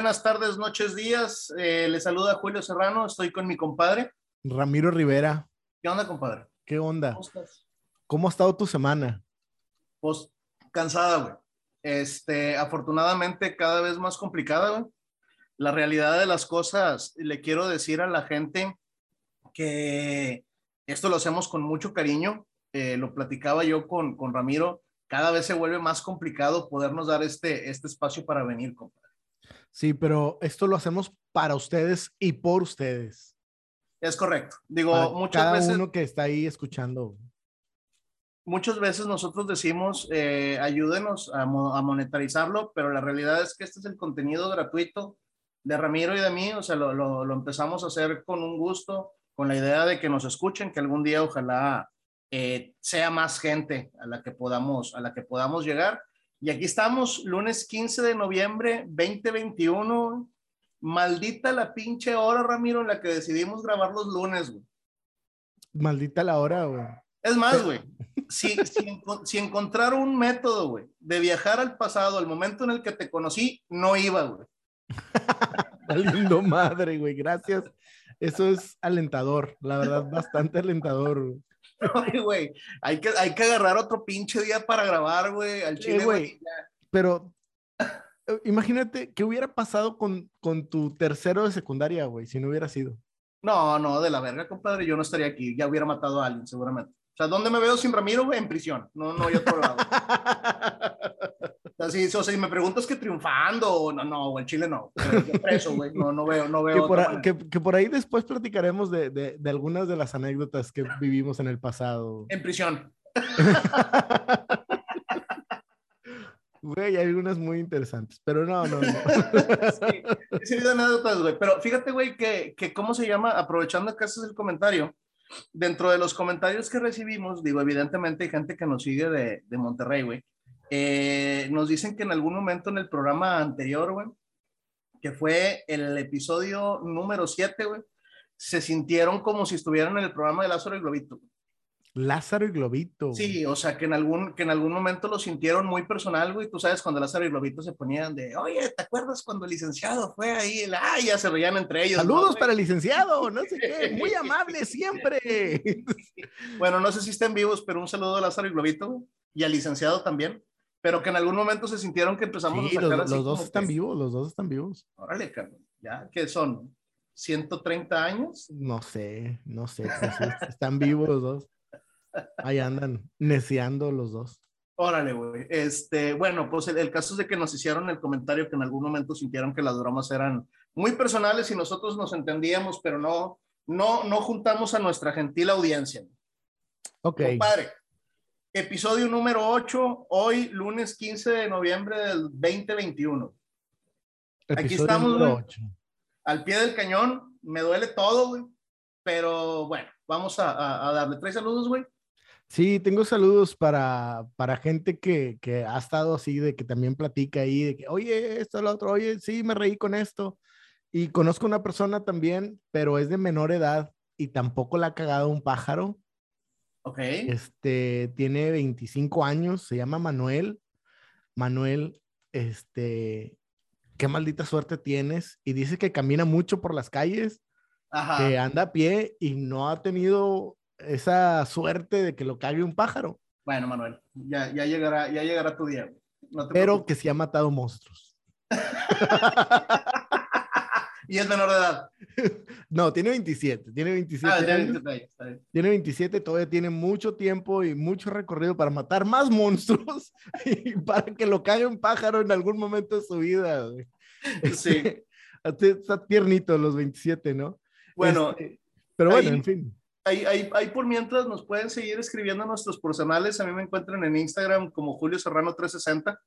buenas tardes, noches, días. Eh, le saluda Julio Serrano. Estoy con mi compadre. Ramiro Rivera. ¿Qué onda, compadre? ¿Qué onda? ¿Cómo estás? ¿Cómo ha estado tu semana? Pues cansada, güey. Este, afortunadamente, cada vez más complicada, güey. La realidad de las cosas, le quiero decir a la gente que esto lo hacemos con mucho cariño. Eh, lo platicaba yo con, con Ramiro. Cada vez se vuelve más complicado podernos dar este, este espacio para venir, compadre. Sí, pero esto lo hacemos para ustedes y por ustedes. Es correcto. Digo, Para muchas cada veces. uno que está ahí escuchando. muchas veces nosotros decimos, eh, ayúdenos a, mo- a monetarizarlo, pero la realidad es que este es el contenido gratuito de Ramiro y de mí, o sea, lo, lo- lo empezamos a hacer con un gusto, con la idea de que nos escuchen, que algún día ojalá eh, sea más gente a la que podamos, a la que podamos llegar. Y aquí estamos, lunes 15 de noviembre 2021. Maldita la pinche hora, Ramiro, en la que decidimos grabar los lunes, güey. Maldita la hora, güey. Es más, güey, si, si, si encontrar un método, güey, de viajar al pasado, al momento en el que te conocí, no iba, güey. Valiendo madre, güey. Gracias. Eso es alentador, la verdad, bastante alentador. güey. Ay, güey, hay que, hay que agarrar otro pinche día para grabar, güey, al chile, Eh, güey. güey. Pero eh, imagínate qué hubiera pasado con, con tu tercero de secundaria, güey, si no hubiera sido. No, no, de la verga, compadre, yo no estaría aquí, ya hubiera matado a alguien, seguramente. O sea, ¿dónde me veo sin Ramiro, güey? En prisión. No, no hay otro lado. Si, o sea, si me preguntas que triunfando, no, no, el chile no. Preso, güey, no, no veo, no veo. que, por, a- que, que por ahí después platicaremos de, de, de algunas de las anécdotas que vivimos en el pasado. En prisión. Güey, hay algunas muy interesantes, pero no, no, no. Sí, sí, anécdotas, güey. Pero fíjate, güey, que, que cómo se llama, aprovechando que haces el comentario, dentro de los comentarios que recibimos, digo, evidentemente hay gente que nos sigue de, de Monterrey, güey. Eh, nos dicen que en algún momento en el programa anterior, güey, que fue el episodio número 7, güey, se sintieron como si estuvieran en el programa de Lázaro y Globito. güey. Lázaro y Globito. Sí, o sea, que en algún, que en algún momento lo sintieron muy personal, güey. Tú sabes, cuando Lázaro y Globito se ponían de, oye, ¿te acuerdas cuando el licenciado fue ahí? El, Ay, ya se reían entre ellos. ¿no, Saludos para el licenciado, no sé qué, muy amable siempre. Bueno, no sé si estén vivos, pero un saludo a Lázaro y Globito y al licenciado también. Pero que en algún momento se sintieron que empezamos Sí, a sacar los, así los dos están que, vivos, los dos están vivos. Órale, cabrón, ya, que son 130 años. No sé, no sé, están vivos los dos. Ahí andan, neciando los dos. Órale, güey. Este, bueno, pues el, el caso es de que nos hicieron el comentario que en algún momento sintieron que las bromas eran muy personales y nosotros nos entendíamos, pero no, no, no juntamos a nuestra gentil audiencia. Ok, Compadre, episodio número 8, hoy lunes 15 de noviembre del 2021. aquí episodio estamos, número güey. ocho. Al pie del cañón, me duele todo, güey. Pero bueno, vamos a, a- a darle tres saludos, güey. Sí, tengo saludos para, para gente que, que ha estado así, de que también platica ahí, de que, oye, esto, lo otro, oye, sí, me reí con esto. Y conozco una persona también, pero es de menor edad y tampoco la ha cagado un pájaro. Ok. Este, tiene 25 años, se llama Manuel. Manuel, este, qué maldita suerte tienes. Y dice que camina mucho por las calles, Ajá. que anda a pie y no ha tenido esa suerte de que lo cague un pájaro, Bueno, Manuel, ya, ya, llegará, ya llegará tu día. güey. No te pero preocupes. que sí ha matado monstruos. Y es menor de edad. No, tiene 27, tiene 27 Ah, años, tiene 27, todavía tiene mucho tiempo y mucho recorrido para matar más monstruos y para que lo cague un pájaro en algún momento de su vida. güey. Sí. Está tiernito los 27, ¿no? Bueno, Este, pero bueno, ahí- en fin. ahí, ahí, ahí por mientras nos pueden seguir escribiendo nuestros personales. A mí me encuentran en Instagram como Julio Serrano 360.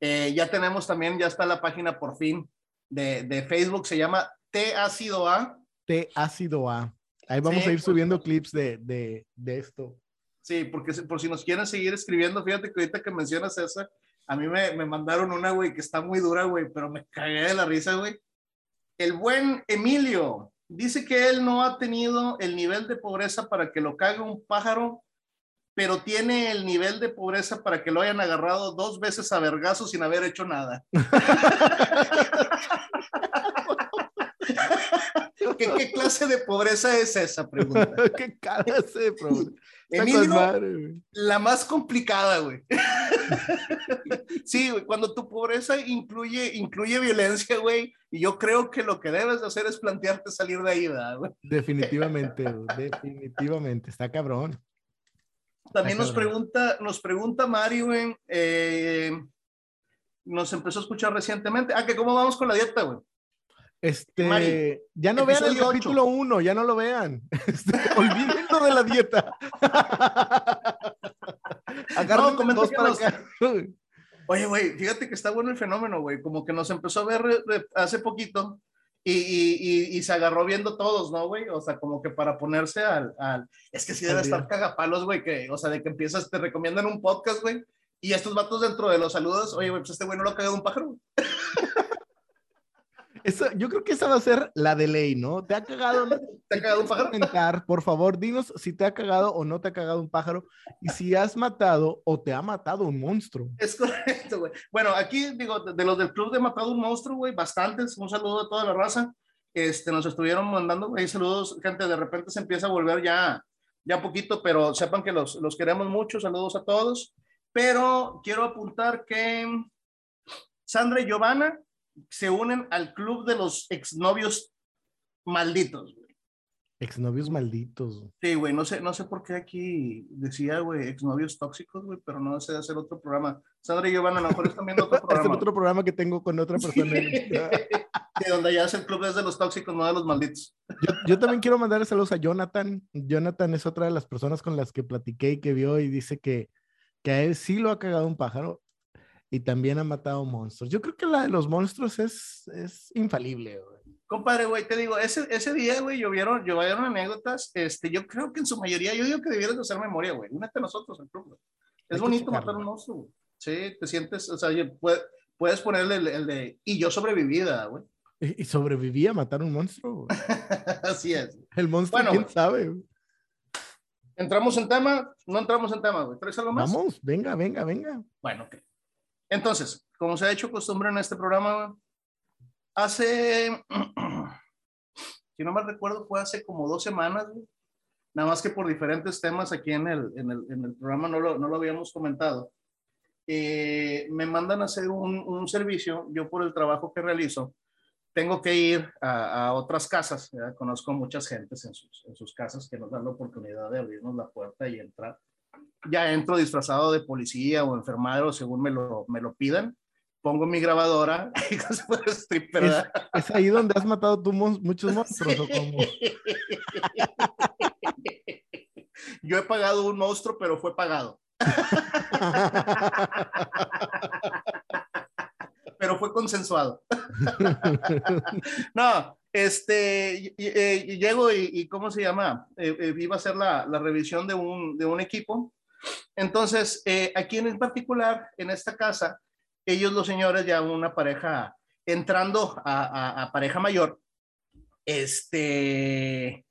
Eh, ya tenemos también, ya está la página por fin de, de Facebook, se llama T Ácido A. T ácido A. Ahí vamos Sí, a ir por subiendo supuesto. clips de, de, de esto. Sí, porque por si nos quieren seguir escribiendo, fíjate que ahorita que mencionas esa, a mí me, me mandaron una, güey, que está muy dura, güey, pero me cagué de la risa, güey. El buen Emilio dice que él no ha tenido el nivel de pobreza para que lo cague un pájaro, pero tiene el nivel de pobreza para que lo hayan agarrado dos veces a vergazo sin haber hecho nada. ¿qué, ¿qué, clase de pobreza es esa pregunta? ¿Qué clase de pobreza? Emilio, la más complicada, güey. sí, güey, cuando tu pobreza incluye, incluye violencia, güey, y yo creo que lo que debes de hacer es plantearte salir de ahí, ¿verdad, güey? Definitivamente, definitivamente, está cabrón. También nos pregunta, nos pregunta Mari, güey, eh, nos empezó a escuchar recientemente. Ah, que cómo vamos con la dieta, güey. Este, ya no vean el capítulo 1, ya no lo vean. Este, olvídenlo de la dieta. Agarren no, dos para acá. Oye, güey, fíjate que está bueno el fenómeno, güey. Como que nos empezó a ver hace poquito y, y, y, se agarró viendo todos, ¿no, güey? O sea, como que para ponerse al. al... Es que sí debe estar cagapalos, güey, que, o sea, de que empiezas, te recomiendan un podcast, güey, y estos vatos dentro de los saludos, oye, güey, pues este güey no lo ha cagado un pájaro. Eso, yo creo que esa va a ser la de ley, ¿no? ¿Te ha cagado? ¿Te ha cagado un pájaro? Comentar, por favor, dinos si te ha cagado o no te ha cagado un pájaro y si has matado o te ha matado un monstruo. Es correcto, güey. Bueno, aquí digo, de, los del club de Matado un Monstruo, güey, bastantes. Un saludo a toda la raza. Este, nos estuvieron mandando, güey, saludos, gente. De repente se empieza a volver ya, ya poquito, pero sepan que los, los queremos mucho. Saludos a todos. Pero quiero apuntar que Sandra y Giovanna se unen al club de los exnovios malditos, güey. Exnovios malditos. Sí, güey, no sé, no sé por qué aquí decía, güey, exnovios tóxicos, güey, pero no sé hacer otro programa. Sandra y Giovanna, a lo mejor están viendo otro programa. es otro programa que tengo con otra persona. sí, donde ya es el club de los tóxicos, no de los malditos. Yo, yo, también quiero mandar saludos a Jonathan. Jonathan es otra de las personas con las que platiqué y que vio y dice que que a él sí lo ha cagado un pájaro y también ha matado monstruos. Yo creo que la de los monstruos es, es infalible, güey. Compadre, güey, te digo, ese, ese día, güey, llovieron, llovieron anecotas, este, yo creo que en su mayoría, yo digo que debieras de hacer memoria, güey, únete a nosotros el club, Es bonito matar un monstruo, güey. Sí, te sientes, o sea, puedes, puedes ponerle el, de, y yo sobrevivida, güey. Y, sobreviví a matar un monstruo, Así es. El monstruo, quién sabe, güey. ¿Entramos en tema? No entramos en tema, güey. ¿Traes algo más? Vamos, venga, venga, venga. Bueno, ok. Entonces, como se ha hecho costumbre en este programa, hace, si no mal recuerdo, fue hace como dos semanas. Nada más que por diferentes temas aquí en el, en el, en el programa no lo, no lo habíamos comentado. Eh, me mandan a hacer un, un servicio, yo por el trabajo que realizo, tengo que ir a, otras casas, conozco muchas gentes en sus, en sus casas que nos dan la oportunidad de abrirnos la puerta y entrar. Ya entro disfrazado de policía o enfermero según me lo, me lo pidan. Pongo mi grabadora y stripper, ¿Es, ¿Es, ahí donde has matado tú muchos monstruos o cómo? Yo he pagado un monstruo, pero fue pagado. pero fue consensuado. no, este, eh, llego y, ¿cómo se llama? Eh, eh, iba a hacer la, revisión de un, equipo. Entonces, aquí en particular, en esta casa, ellos los señores, ya una pareja entrando a, a, pareja mayor, este,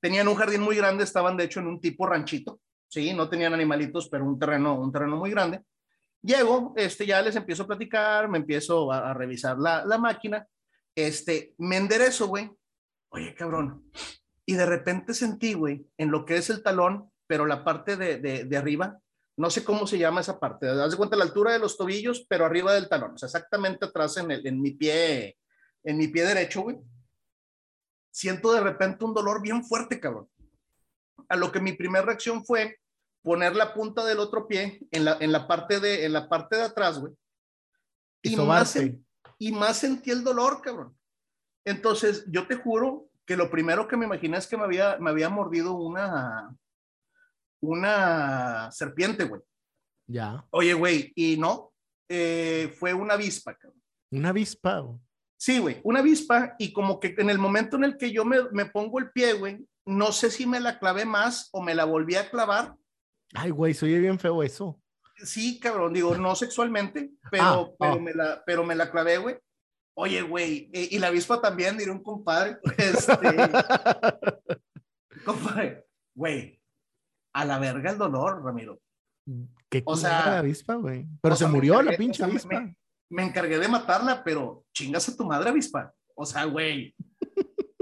tenían un jardín muy grande, estaban de hecho en un tipo ranchito, sí, no tenían animalitos, pero un terreno, un terreno muy grande. Llego, este, ya les empiezo a platicar, me empiezo a, revisar la, la, máquina, este, me enderezo, güey. Oye, cabrón. Y de repente sentí, güey, en lo que es el talón, pero la parte de, de, de arriba, no sé cómo se llama esa parte, das de cuenta la altura de los tobillos, pero arriba del talón, o sea, exactamente atrás en, el, en mi pie, en mi pie derecho, güey. Siento de repente un dolor bien fuerte, cabrón. A lo que mi primera reacción fue poner la punta del otro pie en la, en la, parte, de, en la parte de atrás, güey. Y, más, y más sentí el dolor, cabrón. Entonces, yo te juro que lo primero que me imaginé es que me había, me había mordido una, una serpiente, güey. Ya. Oye, güey, y no, eh, fue una avispa, cabrón. Una avispa. Güey. Sí, güey, una avispa y como que en el momento en el que yo me, me pongo el pie, güey, no sé si me la clavé más o me la volví a clavar Ay, güey, soy bien feo eso. Sí, cabrón, digo, no sexualmente, pero, ah, pero, ah. Me, la, pero me la clavé, güey. Oye, güey, eh, y la avispa también, diré un compadre. Este, compadre, güey, a la verga el dolor, Ramiro. ¿Qué o sea, la avispa, güey? Pero se murió la pinche avispa. Me, me, encargué de matarla, pero chingas a tu madre avispa. O sea, güey.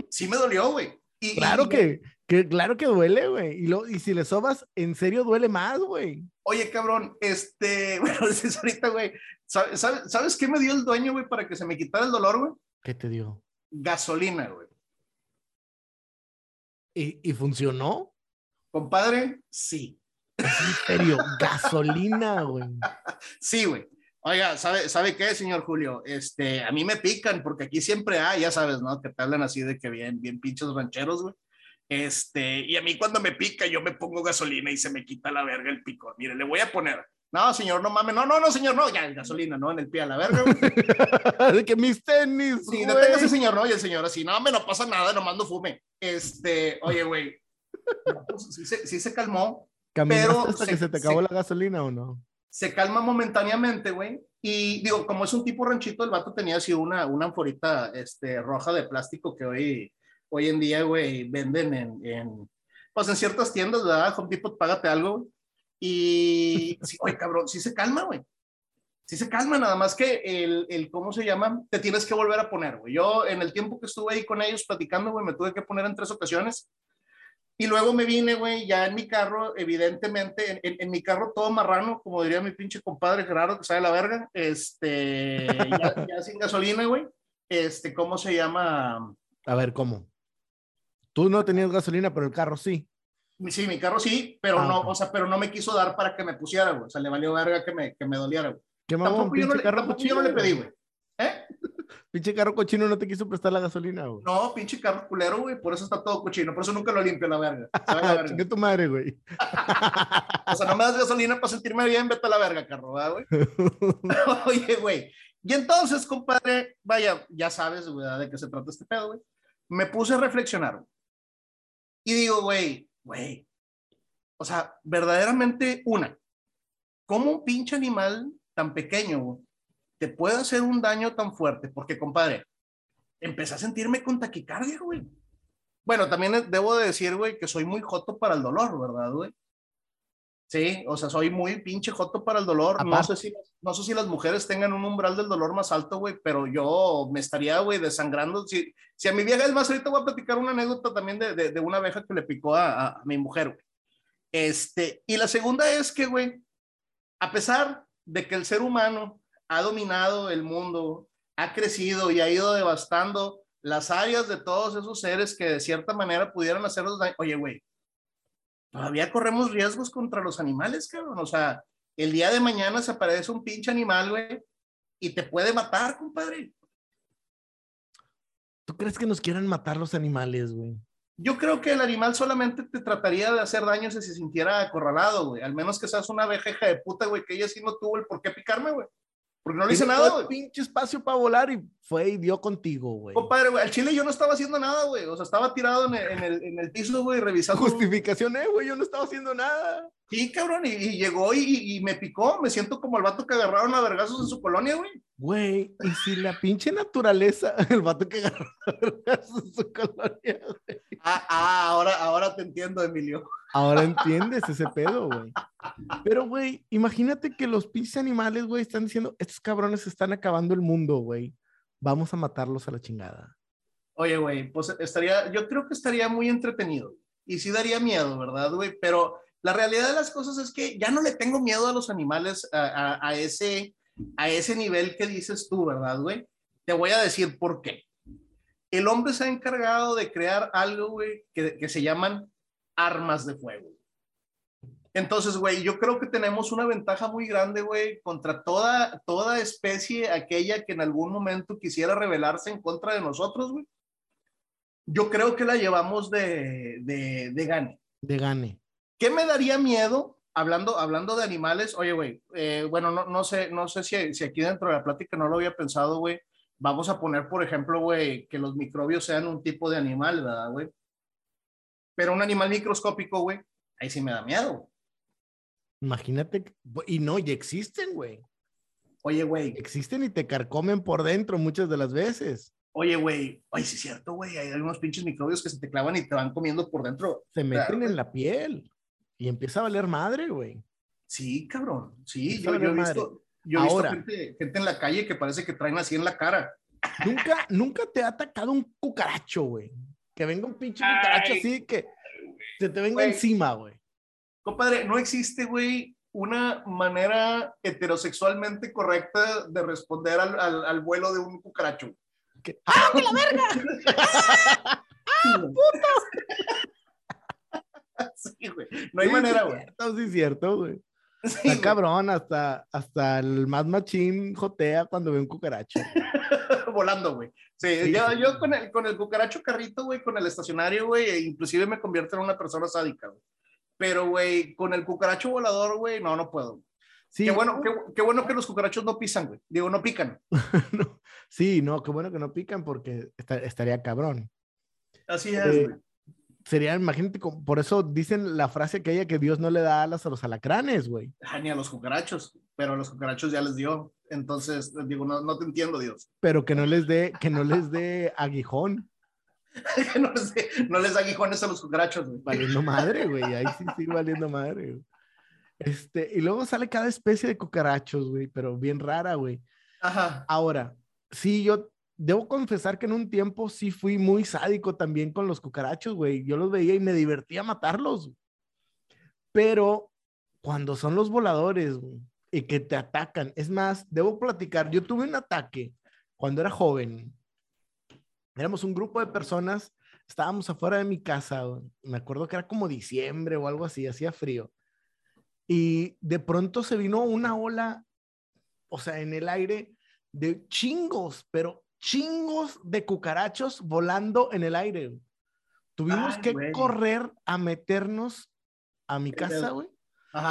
sí me dolió, güey. Y, claro que, que, claro que duele, güey. Y, lo, y si le sobas, en serio duele más, güey. Oye, cabrón, este, bueno, dices ahorita, güey, ¿sabes, ¿sabes qué me dio el dueño, güey, para que se me quitara el dolor, güey? ¿Qué te dio? Gasolina, güey. ¿Y, ¿Y funcionó? Compadre, sí. En serio, gasolina, güey. Sí, güey. Oiga, ¿sabe, ¿sabe qué, señor Julio? Este, a mí me pican porque aquí siempre hay, ya sabes, ¿no? Que te hablan así de que bien, bien pinches rancheros, güey. Este, y a mí cuando me pica, yo me pongo gasolina y se me quita la verga el picor. Mire, le voy a poner. No, señor, no mames. No, no, no, señor, no. Ya, gasolina, ¿no? En el pie a la verga, de que mis tenis. Sí, deténgase, señor, no. Y el señor así, no, me no pasa nada, nomás no fume. Este, oye, güey. sí, se, sí se calmó. pero hasta se, que se te acabó se, la gasolina o no? Se calma momentáneamente, güey. Y digo, como es un tipo ranchito, el vato tenía así una, una anforita este, roja de plástico que hoy, hoy en día, güey, venden en, en, pues en ciertas tiendas, ¿verdad? Home Depot, págate algo. Güey. Y, sí, oye, cabrón, sí se calma, güey. Sí se calma, nada más que el, el, ¿cómo se llama? Te tienes que volver a poner, güey. Yo, en el tiempo que estuve ahí con ellos platicando, güey, me tuve que poner en tres ocasiones. Y luego me vine, güey, ya en mi carro, evidentemente, en, en, en, mi carro todo marrano, como diría mi pinche compadre Gerardo, que sabe la verga, este, ya, ya sin gasolina, güey. Este, ¿cómo se llama? A ver, ¿cómo? Tú no tenías gasolina, pero el carro sí. Sí, mi carro sí, pero ah, no, okay. o sea, pero no me quiso dar para que me pusiera, güey. O sea, le valió verga que me, que me doliera, güey. ¿Qué mamón, tampoco yo no, le, tampoco yo no le pedí, güey. ¿Eh? Pinche carro cochino no te quiso prestar la gasolina, güey. No, pinche carro culero, güey. Por eso está todo cochino. Por eso nunca lo limpio la verga. la verga? Chingue tu madre, güey. o sea, no me das gasolina para sentirme bien, vete a la verga, carro, güey? Oye, güey. Y entonces, compadre, vaya, ya sabes, güey, de qué se trata este pedo, güey. Me puse a reflexionar. Güey. Y digo, güey, güey. O sea, verdaderamente, una, ¿cómo un pinche animal tan pequeño, te puede hacer un daño tan fuerte, porque compadre, empecé a sentirme con taquicardia, güey. Bueno, también debo de decir, güey, que soy muy joto para el dolor, ¿verdad, güey? Sí, o sea, soy muy pinche joto para el dolor. No sé, si, no sé si las mujeres tengan un umbral del dolor más alto, güey, pero yo me estaría, güey, desangrando. Si, si a mi vieja, es más, ahorita voy a platicar una anécdota también de, de, de una abeja que le picó a, a, mi mujer, güey. Este, y la segunda es que, güey, a pesar de que el ser humano ha dominado el mundo, ha crecido y ha ido devastando las áreas de todos esos seres que de cierta manera pudieran hacernos daño. Oye, güey, todavía corremos riesgos contra los animales, cabrón. O sea, el día de mañana se aparece un pinche animal, güey, y te puede matar, compadre. ¿Tú crees que nos quieran matar los animales, güey? Yo creo que el animal solamente te trataría de hacer daño si se sintiera acorralado, güey. Al menos que seas una vejeja de puta, güey, que ella sí no tuvo el por qué picarme, güey. Porque no le hice nada, güey. pinche espacio para volar y fue y dio contigo, güey. Compadre, güey, al chile yo no estaba haciendo nada, güey. O sea, estaba tirado en el, en el, en el piso, güey, revisando. Justificación, eh, güey, yo no estaba haciendo nada. Sí, cabrón, y, y llegó y, y, me picó. Me siento como el vato que agarraron a vergazos en su colonia, güey. Güey, y si la pinche naturaleza, el vato que agarró a vergazos en su colonia, güey. Ah, ah, ahora, ahora te entiendo, Emilio. Ahora entiendes ese pedo, güey. Pero, güey, imagínate que los pinches animales, güey, están diciendo, estos cabrones están acabando el mundo, güey. Vamos a matarlos a la chingada. Oye, güey, pues estaría, yo creo que estaría muy entretenido. Y sí daría miedo, ¿verdad, güey? Pero la realidad de las cosas es que ya no le tengo miedo a los animales a, ese, a ese nivel que dices tú, ¿verdad, güey? Te voy a decir por qué. El hombre se ha encargado de crear algo, güey, que se llaman armas de fuego. Entonces, güey, yo creo que tenemos una ventaja muy grande, güey, contra toda, toda especie, aquella que en algún momento quisiera rebelarse en contra de nosotros, güey. Yo creo que la llevamos de, de, de gane. De gane. ¿Qué me daría miedo? Hablando, hablando de animales, oye, güey, eh, bueno, no, no, sé, no sé si, si aquí dentro de la plática no lo había pensado, güey. Vamos a poner, por ejemplo, güey, que los microbios sean un tipo de animal, ¿verdad, güey? Pero un animal microscópico, güey, ahí sí me da miedo. Imagínate, y no, y existen, güey. Oye, güey. Existen y te carcomen por dentro muchas de las veces. Oye, güey, ay, sí es cierto, güey, hay algunos pinches microbios que se te clavan y te van comiendo por dentro. Se meten claro, en la piel y empieza a valer madre, güey. Sí, cabrón, sí, yo, yo, he visto, yo, he Ahora, visto gente, gente, en la calle que parece que traen así en la cara. Nunca, nunca te ha atacado un cucaracho, güey. Que venga un pinche cucaracho así que se te venga encima, güey. Compadre, no existe, güey, una manera heterosexualmente correcta de responder al, al, vuelo de un cucaracho. ¡Ah, que la verga! ¡Ah, puto! Sí, güey. No hay manera, güey. Sí, es cierto, güey. Está cabrón, hasta, hasta el más machín jotea cuando ve un cucaracho. Volando, güey. Sí, yo, yo, con, el, con el cucaracho carrito, güey, con el estacionario, güey, e inclusive me convierto en una persona sádica, güey. Pero, güey, con el cucaracho volador, güey, no, no puedo. Sí. Qué bueno, qué, bueno que los cucarachos no pisan, güey. Digo, no pican. Sí, no, qué bueno que no pican porque estaría cabrón. Así es, eh, güey sería, imagínate, por eso dicen la frase que ella que Dios no le da alas a los alacranes, güey. Ah, ni a los cucarachos, pero a los cucarachos ya les dio. Entonces, digo, no, no te entiendo, Dios. Pero que no les dé, que no les dé aguijón. no, les dé, no les da aguijones a los cucarachos, güey. Valiendo madre, güey. Ahí sí sigue valiendo madre, Este, y luego sale cada especie de cucarachos, güey, pero bien rara, güey. Ajá. Ahora, sí, yo debo confesar que en un tiempo sí fui muy sádico también con los cucarachos, güey. Yo los veía y me divertía matarlos. Pero cuando son los voladores y que te atacan, es más, debo platicar, yo tuve un ataque cuando era joven. Éramos un grupo de personas, estábamos afuera de mi casa, me acuerdo que era como diciembre o algo así, hacía frío. Y de pronto se vino una ola, o sea, en el aire de chingos, pero chingos de cucarachos volando en el aire. Tuvimos que correr a meternos a mi casa, güey.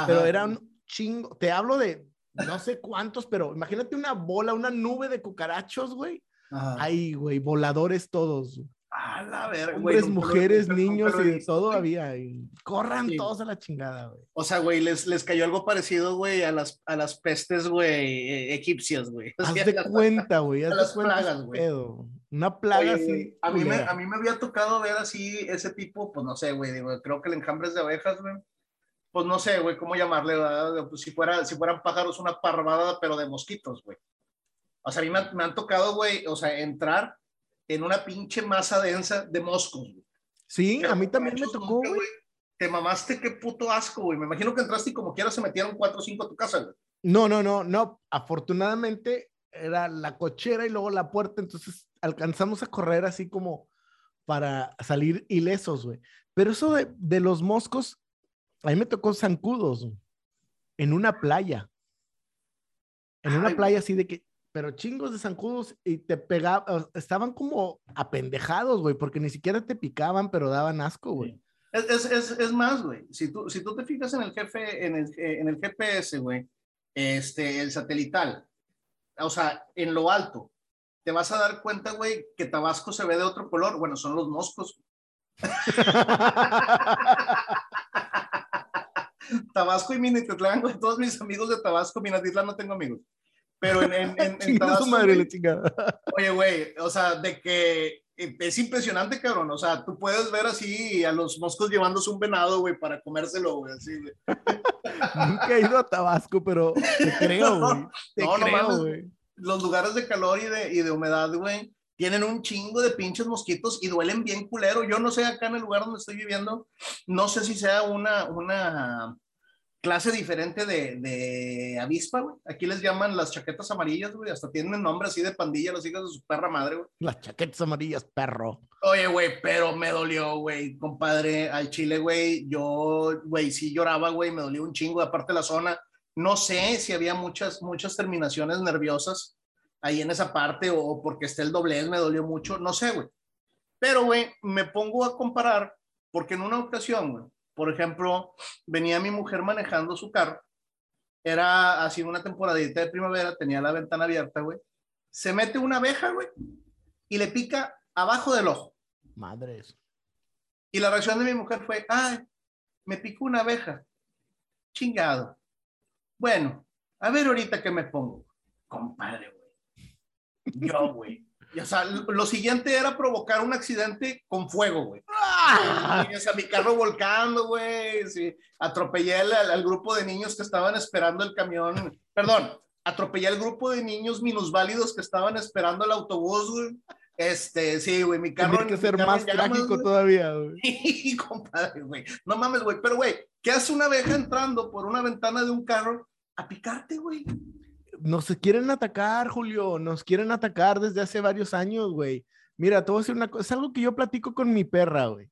Pero eran chingos. Te hablo de no sé cuántos, pero imagínate una bola, una nube de cucarachos, güey. Ahí, güey, voladores todos. A la verga, Hombres, mujeres, niños y de todo había. Corran todos a la chingada, güey. O sea, güey, les, les cayó algo parecido, güey, a las, a las pestes, güey, e, egipcias, güey. Haz de cuenta, güey. Haz las cuenta plagas, güey. Una plaga así. A mí, me, a mí me había tocado ver así ese tipo, pues no sé, güey, creo que el enjambres de abejas, güey. Pues no sé, güey, cómo llamarle, Pues si, fuera, si fueran pájaros, una parvada, pero de mosquitos, güey. O sea, a mí me, me han tocado, güey, o sea, entrar en una pinche masa densa de moscos. Sí, a mí también me tocó, güey. Te mamaste, qué puto asco, güey. Me imagino que entraste y como quiera se metieron cuatro o cinco a tu casa, güey. No, no, no, no. Afortunadamente era la cochera y luego la puerta, entonces alcanzamos a correr así como para salir ilesos, güey. Pero eso de, de, los moscos, a mí me tocó zancudos en una playa. En una playa así de que pero chingos de zancudos y te pegaban, estaban como apendejados, güey, porque ni siquiera te picaban, pero daban asco, güey. Es, es, es, más, güey, si tú, si tú te fijas en el jefe, en el, en el GPS, güey, este, el satelital, o sea, en lo alto, te vas a dar cuenta, güey, que Tabasco se ve de otro color. Bueno, son los moscos. Tabasco y Minatitlán, güey, todos mis amigos de Tabasco, Minatitlán no tengo amigos pero en, en, en, en Tabasco, madre, la chingada. Oye, güey, o sea, de que es impresionante, cabrón. O sea, tú puedes ver así a los moscos llevándose un venado, güey, para comérselo, güey, así, güey. Nunca he ido a Tabasco, pero te creo, güey. Te no, creo, güey. Los lugares de calor y de, y de humedad, güey, tienen un chingo de pinches mosquitos y duelen bien culero. Yo no sé acá en el lugar donde estoy viviendo, no sé si sea una, una clase diferente de, de avispa, güey. Aquí les llaman las chaquetas amarillas, güey. Hasta tienen nombre así de pandilla, los hijos de su perra madre, güey. Las chaquetas amarillas, perro. Oye, güey, pero me dolió, güey, compadre. Al chile, güey, yo, güey, sí lloraba, güey, me dolió un chingo. Aparte la zona, no sé si había muchas, muchas terminaciones nerviosas ahí en esa parte o porque esté el doblez, me dolió mucho, no sé, güey. Pero, güey, me pongo a comparar porque en una ocasión, güey, por ejemplo, venía mi mujer manejando su carro, era así una temporadita de primavera, tenía la ventana abierta, güey. Se mete una abeja, güey, y le pica abajo del ojo. Madres. Y la reacción de mi mujer fue, ay, me picó una abeja. Chingado. Bueno, a ver ahorita qué me pongo. Compadre, güey. Yo, güey. Y, o sea, lo siguiente era provocar un accidente con fuego, güey. ¡Ah! o sea, mi carro volcando, güey. Sí. Atropellé al, grupo de niños que estaban esperando el camión. Perdón, atropellé al grupo de niños minusválidos que estaban esperando el autobús, güey. Este, sí, güey, mi carro. Tiene que ser más trágico todavía, güey. Sí, compadre, güey. No mames, güey. Pero, güey, ¿qué hace una abeja entrando por una ventana de un carro a picarte, güey? Nos quieren atacar, Julio. Nos quieren atacar desde hace varios años, güey. Mira, te voy a decir una cosa. Es algo que yo platico con mi perra, güey.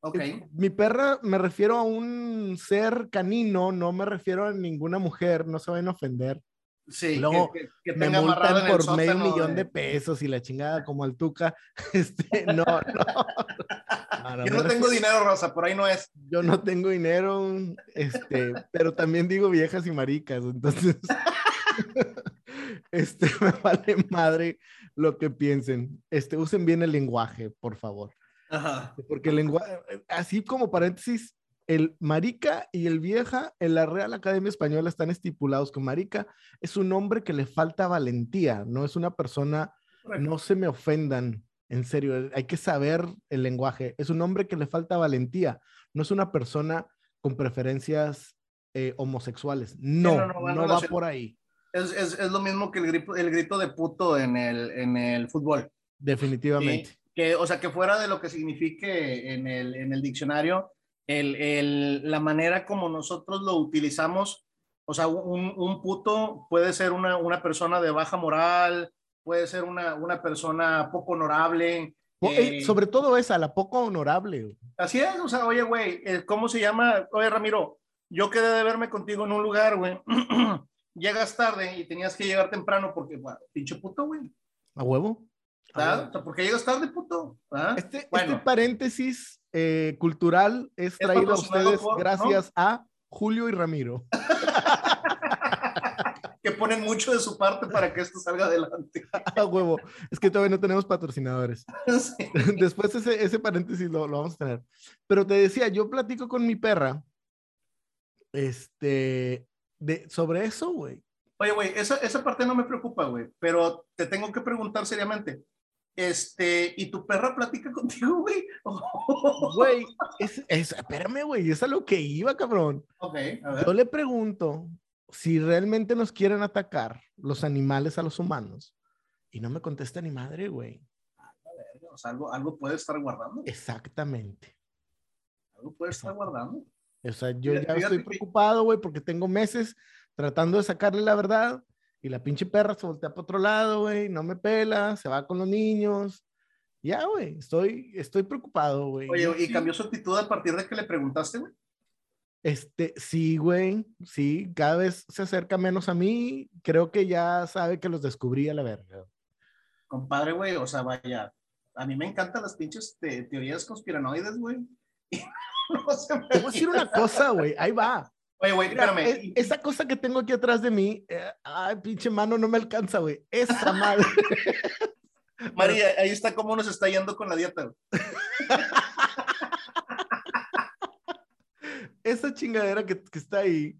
Ok. Mi perra, me refiero a un ser canino, no me refiero a ninguna mujer, no se van a ofender. Sí, Luego que, que- que me multan por medio millón de- de pesos y la chingada como al Tuca. Este, no, no. No, no, Yo no tengo dinero, Rosa, por ahí no es. Yo no tengo dinero, este, pero también digo viejas y maricas, entonces, este, me vale madre lo que piensen. Este, usen bien el lenguaje, por favor. Ajá. Porque el lenguaje, así como paréntesis, el marica y el vieja en la Real Academia Española están estipulados que marica es un hombre que le falta valentía, no es una persona, no se me ofendan, en serio, hay que saber el lenguaje, es un hombre que le falta valentía, no es una persona con preferencias eh, homosexuales, no, no, no, no va por ahí, Es, es, es lo mismo que el grito, el grito de puto en el, en el fútbol. definitivamente. Sí, que, o sea, que fuera de lo que signifique en el, en el diccionario, el, el, la manera como nosotros lo utilizamos, o sea, un, un puto puede ser una, una persona de baja moral, puede ser una, una persona poco honorable. Eh, eh, sobre todo esa, la poco honorable. Así es, o sea, oye, güey, eh, ¿cómo se llama? Oye, Ramiro, yo quedé de verme contigo en un lugar, güey. Llegas tarde y tenías que llegar temprano porque, bueno, pinche puto, güey. ¿A huevo? A ¿verdad? huevo. O sea, ¿Por qué llegas tarde, puto? ¿verdad? Este, Bueno. este paréntesis eh, cultural es traído a ustedes por, ¿no? gracias a Julio y Ramiro. que ponen mucho de su parte para que esto salga adelante. A huevo. Es que todavía no tenemos patrocinadores. Sí. Después ese, ese paréntesis lo, lo vamos a tener. Pero te decía, yo platico con mi perra este, de, sobre eso, güey. Oye, güey, esa, esa parte no me preocupa, güey, pero te tengo que preguntar seriamente. Este, ¿y tu perra platica contigo, güey? Güey, es, es- espérame, güey, es a lo que iba, cabrón. ok, a ver. Yo le pregunto si realmente nos quieren atacar los animales a los humanos. Y no me contesta ni madre, güey. O sea, algo, algo puede estar guardando. Exactamente. Algo puede estar guardando. O sea, yo ya estoy preocupado, güey, porque tengo meses tratando de sacarle la verdad y la pinche perra se voltea para otro lado, güey, no me pela, se va con los niños. Ya, güey, estoy, estoy preocupado, güey. Oye, ¿y sí- cambió su actitud a partir de que le preguntaste, güey? Este, sí, güey, sí, cada vez se acerca menos a mí. Creo que ya sabe que los descubrí a la verga. Compadre, güey, o sea, vaya. A mí me encantan las pinches te- teorías conspiranoides, güey. no se me Te voy a decir una cosa, güey, ahí va. Oye, güey, espérame. e- esa cosa que tengo aquí atrás de mí, eh, ay, pinche mano, no me alcanza, güey. Esa madre. María, ahí está cómo nos está yendo con la dieta, esa chingadera que, que está ahí,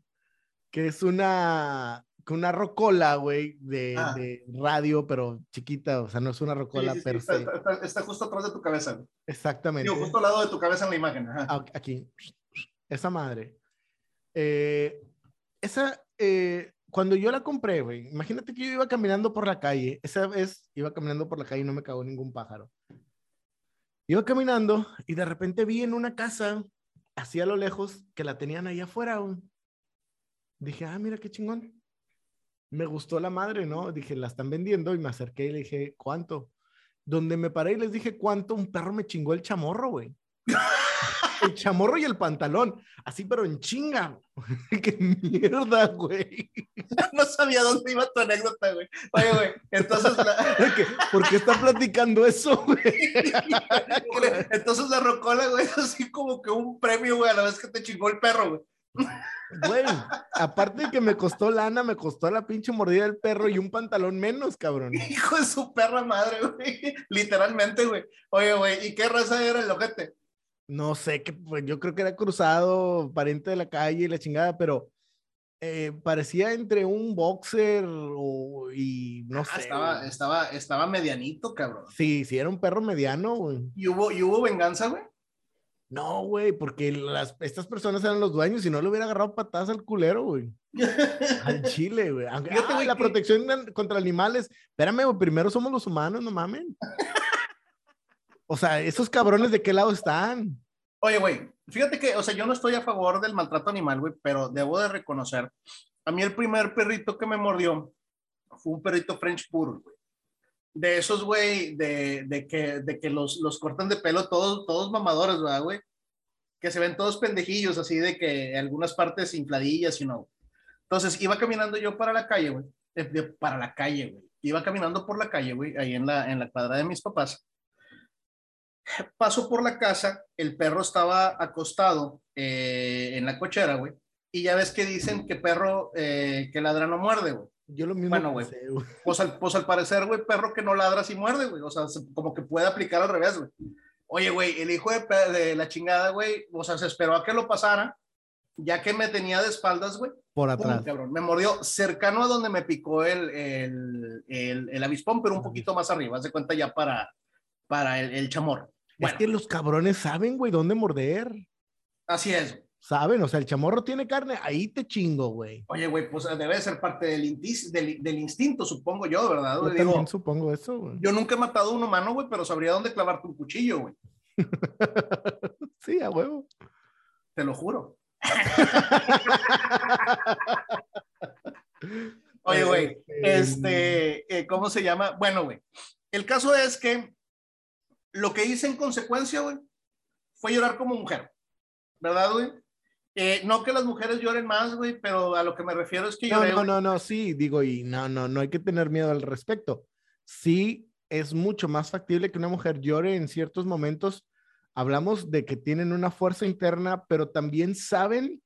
que es una, que una rocola, güey, de, Ah. de radio, pero chiquita, o sea, no es una rocola Sí, sí, sí, per está, se. está- está- está justo atrás de tu cabeza, güey. Exactamente. Digo, justo al lado de tu cabeza en la imagen. Ajá. Ah, Aquí, esa madre. Eh, esa, eh, cuando yo la compré, güey, imagínate que yo iba caminando por la calle, esa vez iba caminando por la calle y no me cagó ningún pájaro. Iba caminando y de repente vi en una casa, así a lo lejos, que la tenían ahí afuera. güey. Dije, ah, mira qué chingón. Me gustó la madre, ¿no? Dije, la están vendiendo y me acerqué y le dije, ¿cuánto? Donde me paré y les dije, ¿cuánto? Un perro me chingó el chamorro, güey. El chamorro y el pantalón, así pero en chinga. Qué mierda, güey. No sabía dónde iba tu anécdota, güey. Oye, güey, entonces la. ¿Por qué está platicando eso, güey? entonces la rocola, güey, así como que un premio, güey, a la vez que te chingó el perro, güey. Güey, aparte de que me costó lana, me costó la pinche mordida del perro y un pantalón menos, cabrón. Hijo de su perra madre, güey. Literalmente, güey. Oye, güey, ¿y qué raza era el ojete? No sé, que pues, yo creo que era cruzado, pariente de la calle y la chingada, pero eh, parecía entre un boxer o, y no Ah, sé. estaba, güey. estaba, estaba medianito, cabrón. Sí, sí, era un perro mediano, güey. ¿Y hubo, y hubo venganza, güey? No, güey, porque las, estas personas eran los dueños y no le hubiera agarrado patadas al culero, güey. Al chile, güey. Aunque Fíjate, ah, la que- protección contra animales. Espérame, güey, primero somos los humanos, no mamen. O sea, esos cabrones de qué lado están. Oye, güey, fíjate que, o sea, yo no estoy a favor del maltrato animal, güey, pero debo de reconocer, a mí el primer perrito que me mordió fue un perrito French Poodle, güey. De esos, güey, de, de, que, de que los, los cortan de pelo todos, todos mamadores, ¿verdad, güey? Que se ven todos pendejillos, así de que algunas partes infladillas y no. Entonces, iba caminando yo para la calle, güey. para la calle, güey. Iba caminando por la calle, güey, ahí en la, en la cuadra de mis papás paso por la casa, el perro estaba acostado eh, en la cochera, güey. Y ya ves que dicen que perro eh, que ladra no muerde, güey. Yo lo mismo. Bueno, güey. Pues al, pues al parecer, güey, perro que no ladra sí muerde, güey. O sea, como que puede aplicar al revés, güey. Oye, güey, el hijo de, de, la chingada, güey, o sea, se esperó a que lo pasara, ya que me tenía de espaldas, güey. Por atrás. cabrón. Me mordió cercano a donde me picó el, el, el, el avispón, pero un poquito más arriba. Haz de cuenta ya para, para el, el chamorro. Es que los cabrones saben, güey, dónde morder. Así es. Saben, o sea, el chamorro tiene carne, ahí te chingo, güey. Oye, güey, pues debe ser parte del, del, del instinto, supongo yo, ¿verdad? Yo también supongo eso, güey. Yo nunca he matado a un humano, güey, pero sabría dónde clavarte un cuchillo, güey. sí, a huevo. Te lo juro. Oye, güey, este, eh, ¿cómo se llama? Bueno, güey, el caso es que lo que hice en consecuencia, güey, fue llorar como mujer, ¿verdad, güey? Eh, no que las mujeres lloren más, güey, pero a lo que me refiero es que no, No, no, no, sí, digo, y no, no, no hay que tener miedo al respecto. Sí, es mucho más factible que una mujer llore en ciertos momentos. Hablamos de que tienen una fuerza interna, pero también saben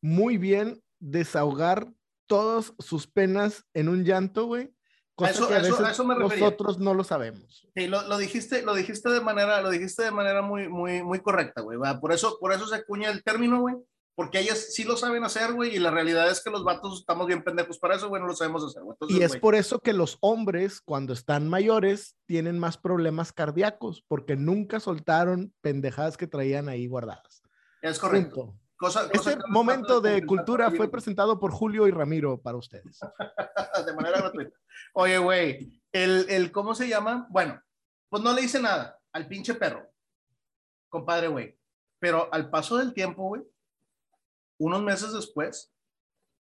muy bien desahogar todas sus penas en un llanto, güey, eso, eso, me nosotros no lo sabemos. Sí, lo, lo, dijiste, lo dijiste de manera, lo dijiste de manera muy, muy, muy correcta, güey. Por eso, por eso se acuña el término, güey. Porque ellas sí lo saben hacer, güey, y la realidad es que los vatos estamos bien pendejos para eso, güey, no lo sabemos hacer, güey. y es por eso que los hombres, cuando están mayores, tienen más problemas cardíacos, porque nunca soltaron pendejadas que traían ahí guardadas. Es correcto. Cosa, este momento de cultura fue presentado por Julio y Ramiro para ustedes. de manera gratuita. Oye, güey, el, el, ¿cómo se llama? Bueno, pues no le hice nada al pinche perro, compadre, güey. Pero al paso del tiempo, güey, unos meses después,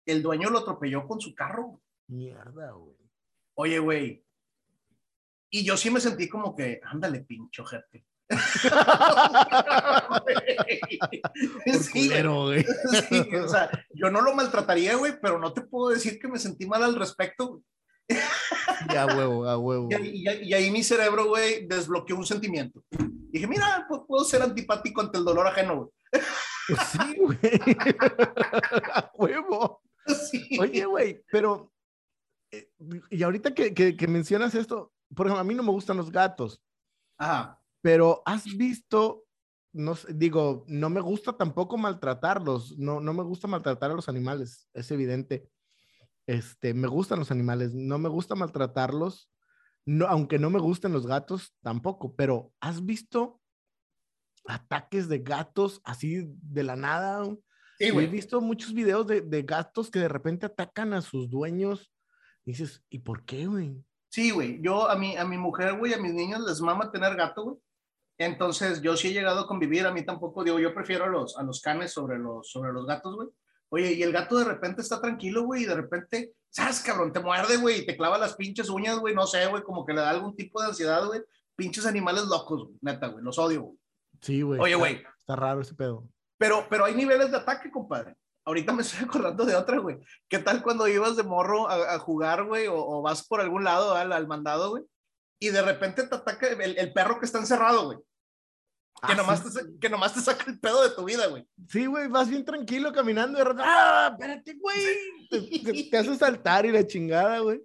el dueño lo atropelló con su carro. Mierda, güey. Oye, güey. Y yo sí me sentí como que, ándale, pincho jefe. Sí, güey. Sí, o sea, yo no lo maltrataría, güey, pero no te puedo decir que me sentí mal al respecto. Ya, huevo, a huevo. Y, y, ahí mi cerebro, güey, desbloqueó un sentimiento. dije, mira, puedo ser antipático ante el dolor ajeno, güey. Pues sí, güey. a huevo. Oye, güey, pero. Eh, y ahorita que, que, que mencionas esto, por ejemplo, a mí no me gustan los gatos. Ajá pero has visto, no digo, no me gusta tampoco maltratarlos, no, no me gusta maltratar a los animales, es evidente. Este, me gustan los animales, no me gusta maltratarlos, no, aunque no me gusten los gatos tampoco, pero has visto ataques de gatos así de la nada. Sí, He visto muchos videos de, de, gatos que de repente atacan a sus dueños. Y dices, ¿y por qué, güey? Sí, güey. Yo a mi, a mi mujer, güey, a mis niños les mama tener gato, güey. Entonces, yo sí he llegado a convivir, a mí tampoco, digo, yo prefiero a los, a los canes sobre los, sobre los gatos, güey. Oye, y el gato de repente está tranquilo, güey, y de repente, ¿sabes, cabrón? Te muerde, güey, y te clava las pinches uñas, güey, no sé, güey, como que le da algún tipo de ansiedad, güey. Pinches animales locos, güey, neta, güey, los odio, güey. Sí, güey. Oye, güey. Está raro ese pedo. Pero, pero hay niveles de ataque, compadre. Ahorita me estoy acordando de otra, güey. ¿Qué tal cuando ibas de morro a, jugar, güey, o, vas por algún lado al, al mandado, güey? Y de repente te ataca el, el perro que está encerrado, güey. Que, ah, nomás te, que nomás te saca el pedo de tu vida, güey. Sí, güey, vas bien tranquilo caminando y de ¡ah, espérate, güey! Te, hace saltar y la chingada, güey.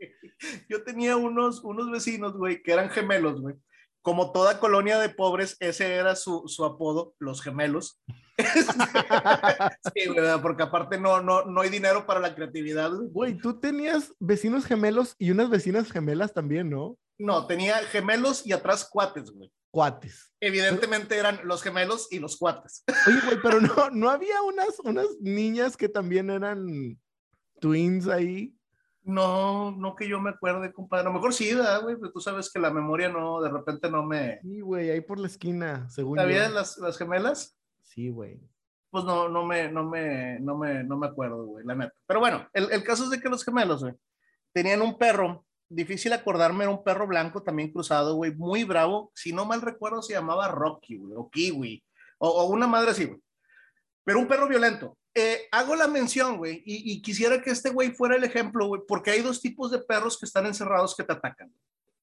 Yo tenía unos, unos vecinos, güey, que eran gemelos, güey. Como toda colonia de pobres, ese era su, su apodo, los gemelos. sí, güey, porque aparte no, no, no hay dinero para la creatividad. Güey, tú tenías vecinos gemelos y unas vecinas gemelas también, ¿no? No, tenía gemelos y atrás cuates, güey cuates. Evidentemente eran los gemelos y los cuates. Oye, güey, pero no, no había unas, unas niñas que también eran twins ahí. No, no que yo me acuerde, compadre. A lo mejor sí, güey? Pero tú sabes que la memoria no, de repente no me. Sí, güey, ahí por la esquina, según ¿Sabías las, las gemelas? Sí, güey. Pues no, no me, no me, no me, no me acuerdo, güey, la neta. Pero bueno, el, el caso es de que los gemelos, güey, tenían un perro, difícil acordarme, era un perro blanco también cruzado, güey, muy bravo. Si no mal recuerdo, se llamaba Rocky, güey, o Kiwi, o, o una madre así, güey. Pero un perro violento eh, hago la mención, güey, y, quisiera que este güey fuera el ejemplo, güey, porque hay dos tipos de perros que están encerrados que te atacan,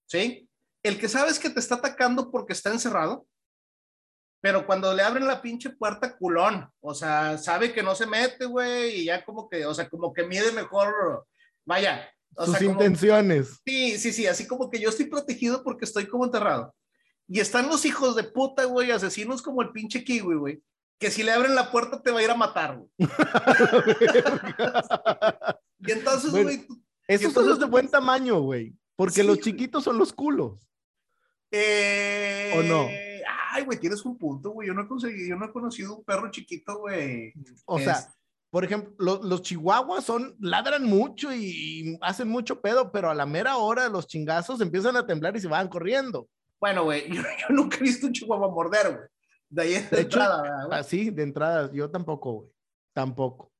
¿sí? El que sabes que te está atacando porque está encerrado, pero cuando le abren la pinche puerta, culón, o sea, sabe que no se mete, güey, y ya como que, o sea, como que mide mejor, vaya. Sus intenciones. sí, sí, sí, así como que yo estoy protegido porque estoy como enterrado. Y están los hijos de puta, güey, asesinos como el pinche kiwi, güey, que si le abren la puerta te va a ir a matar, güey. y entonces, güey. esos son los de buen tamaño, güey. Porque los chiquitos son los culos. Eh, ¿O no? Ay, güey, tienes un punto, güey. Yo no he conseguido, yo no he conocido un perro chiquito, güey. O sea, por ejemplo, los chihuahuas son, ladran mucho y, hacen mucho pedo, pero a la mera hora los chingazos empiezan a temblar y se van corriendo. Bueno, güey, yo, yo, nunca he visto un chihuahua morder, güey. De ahí de, entrada, Así, de entrada, yo tampoco, güey. Tampoco.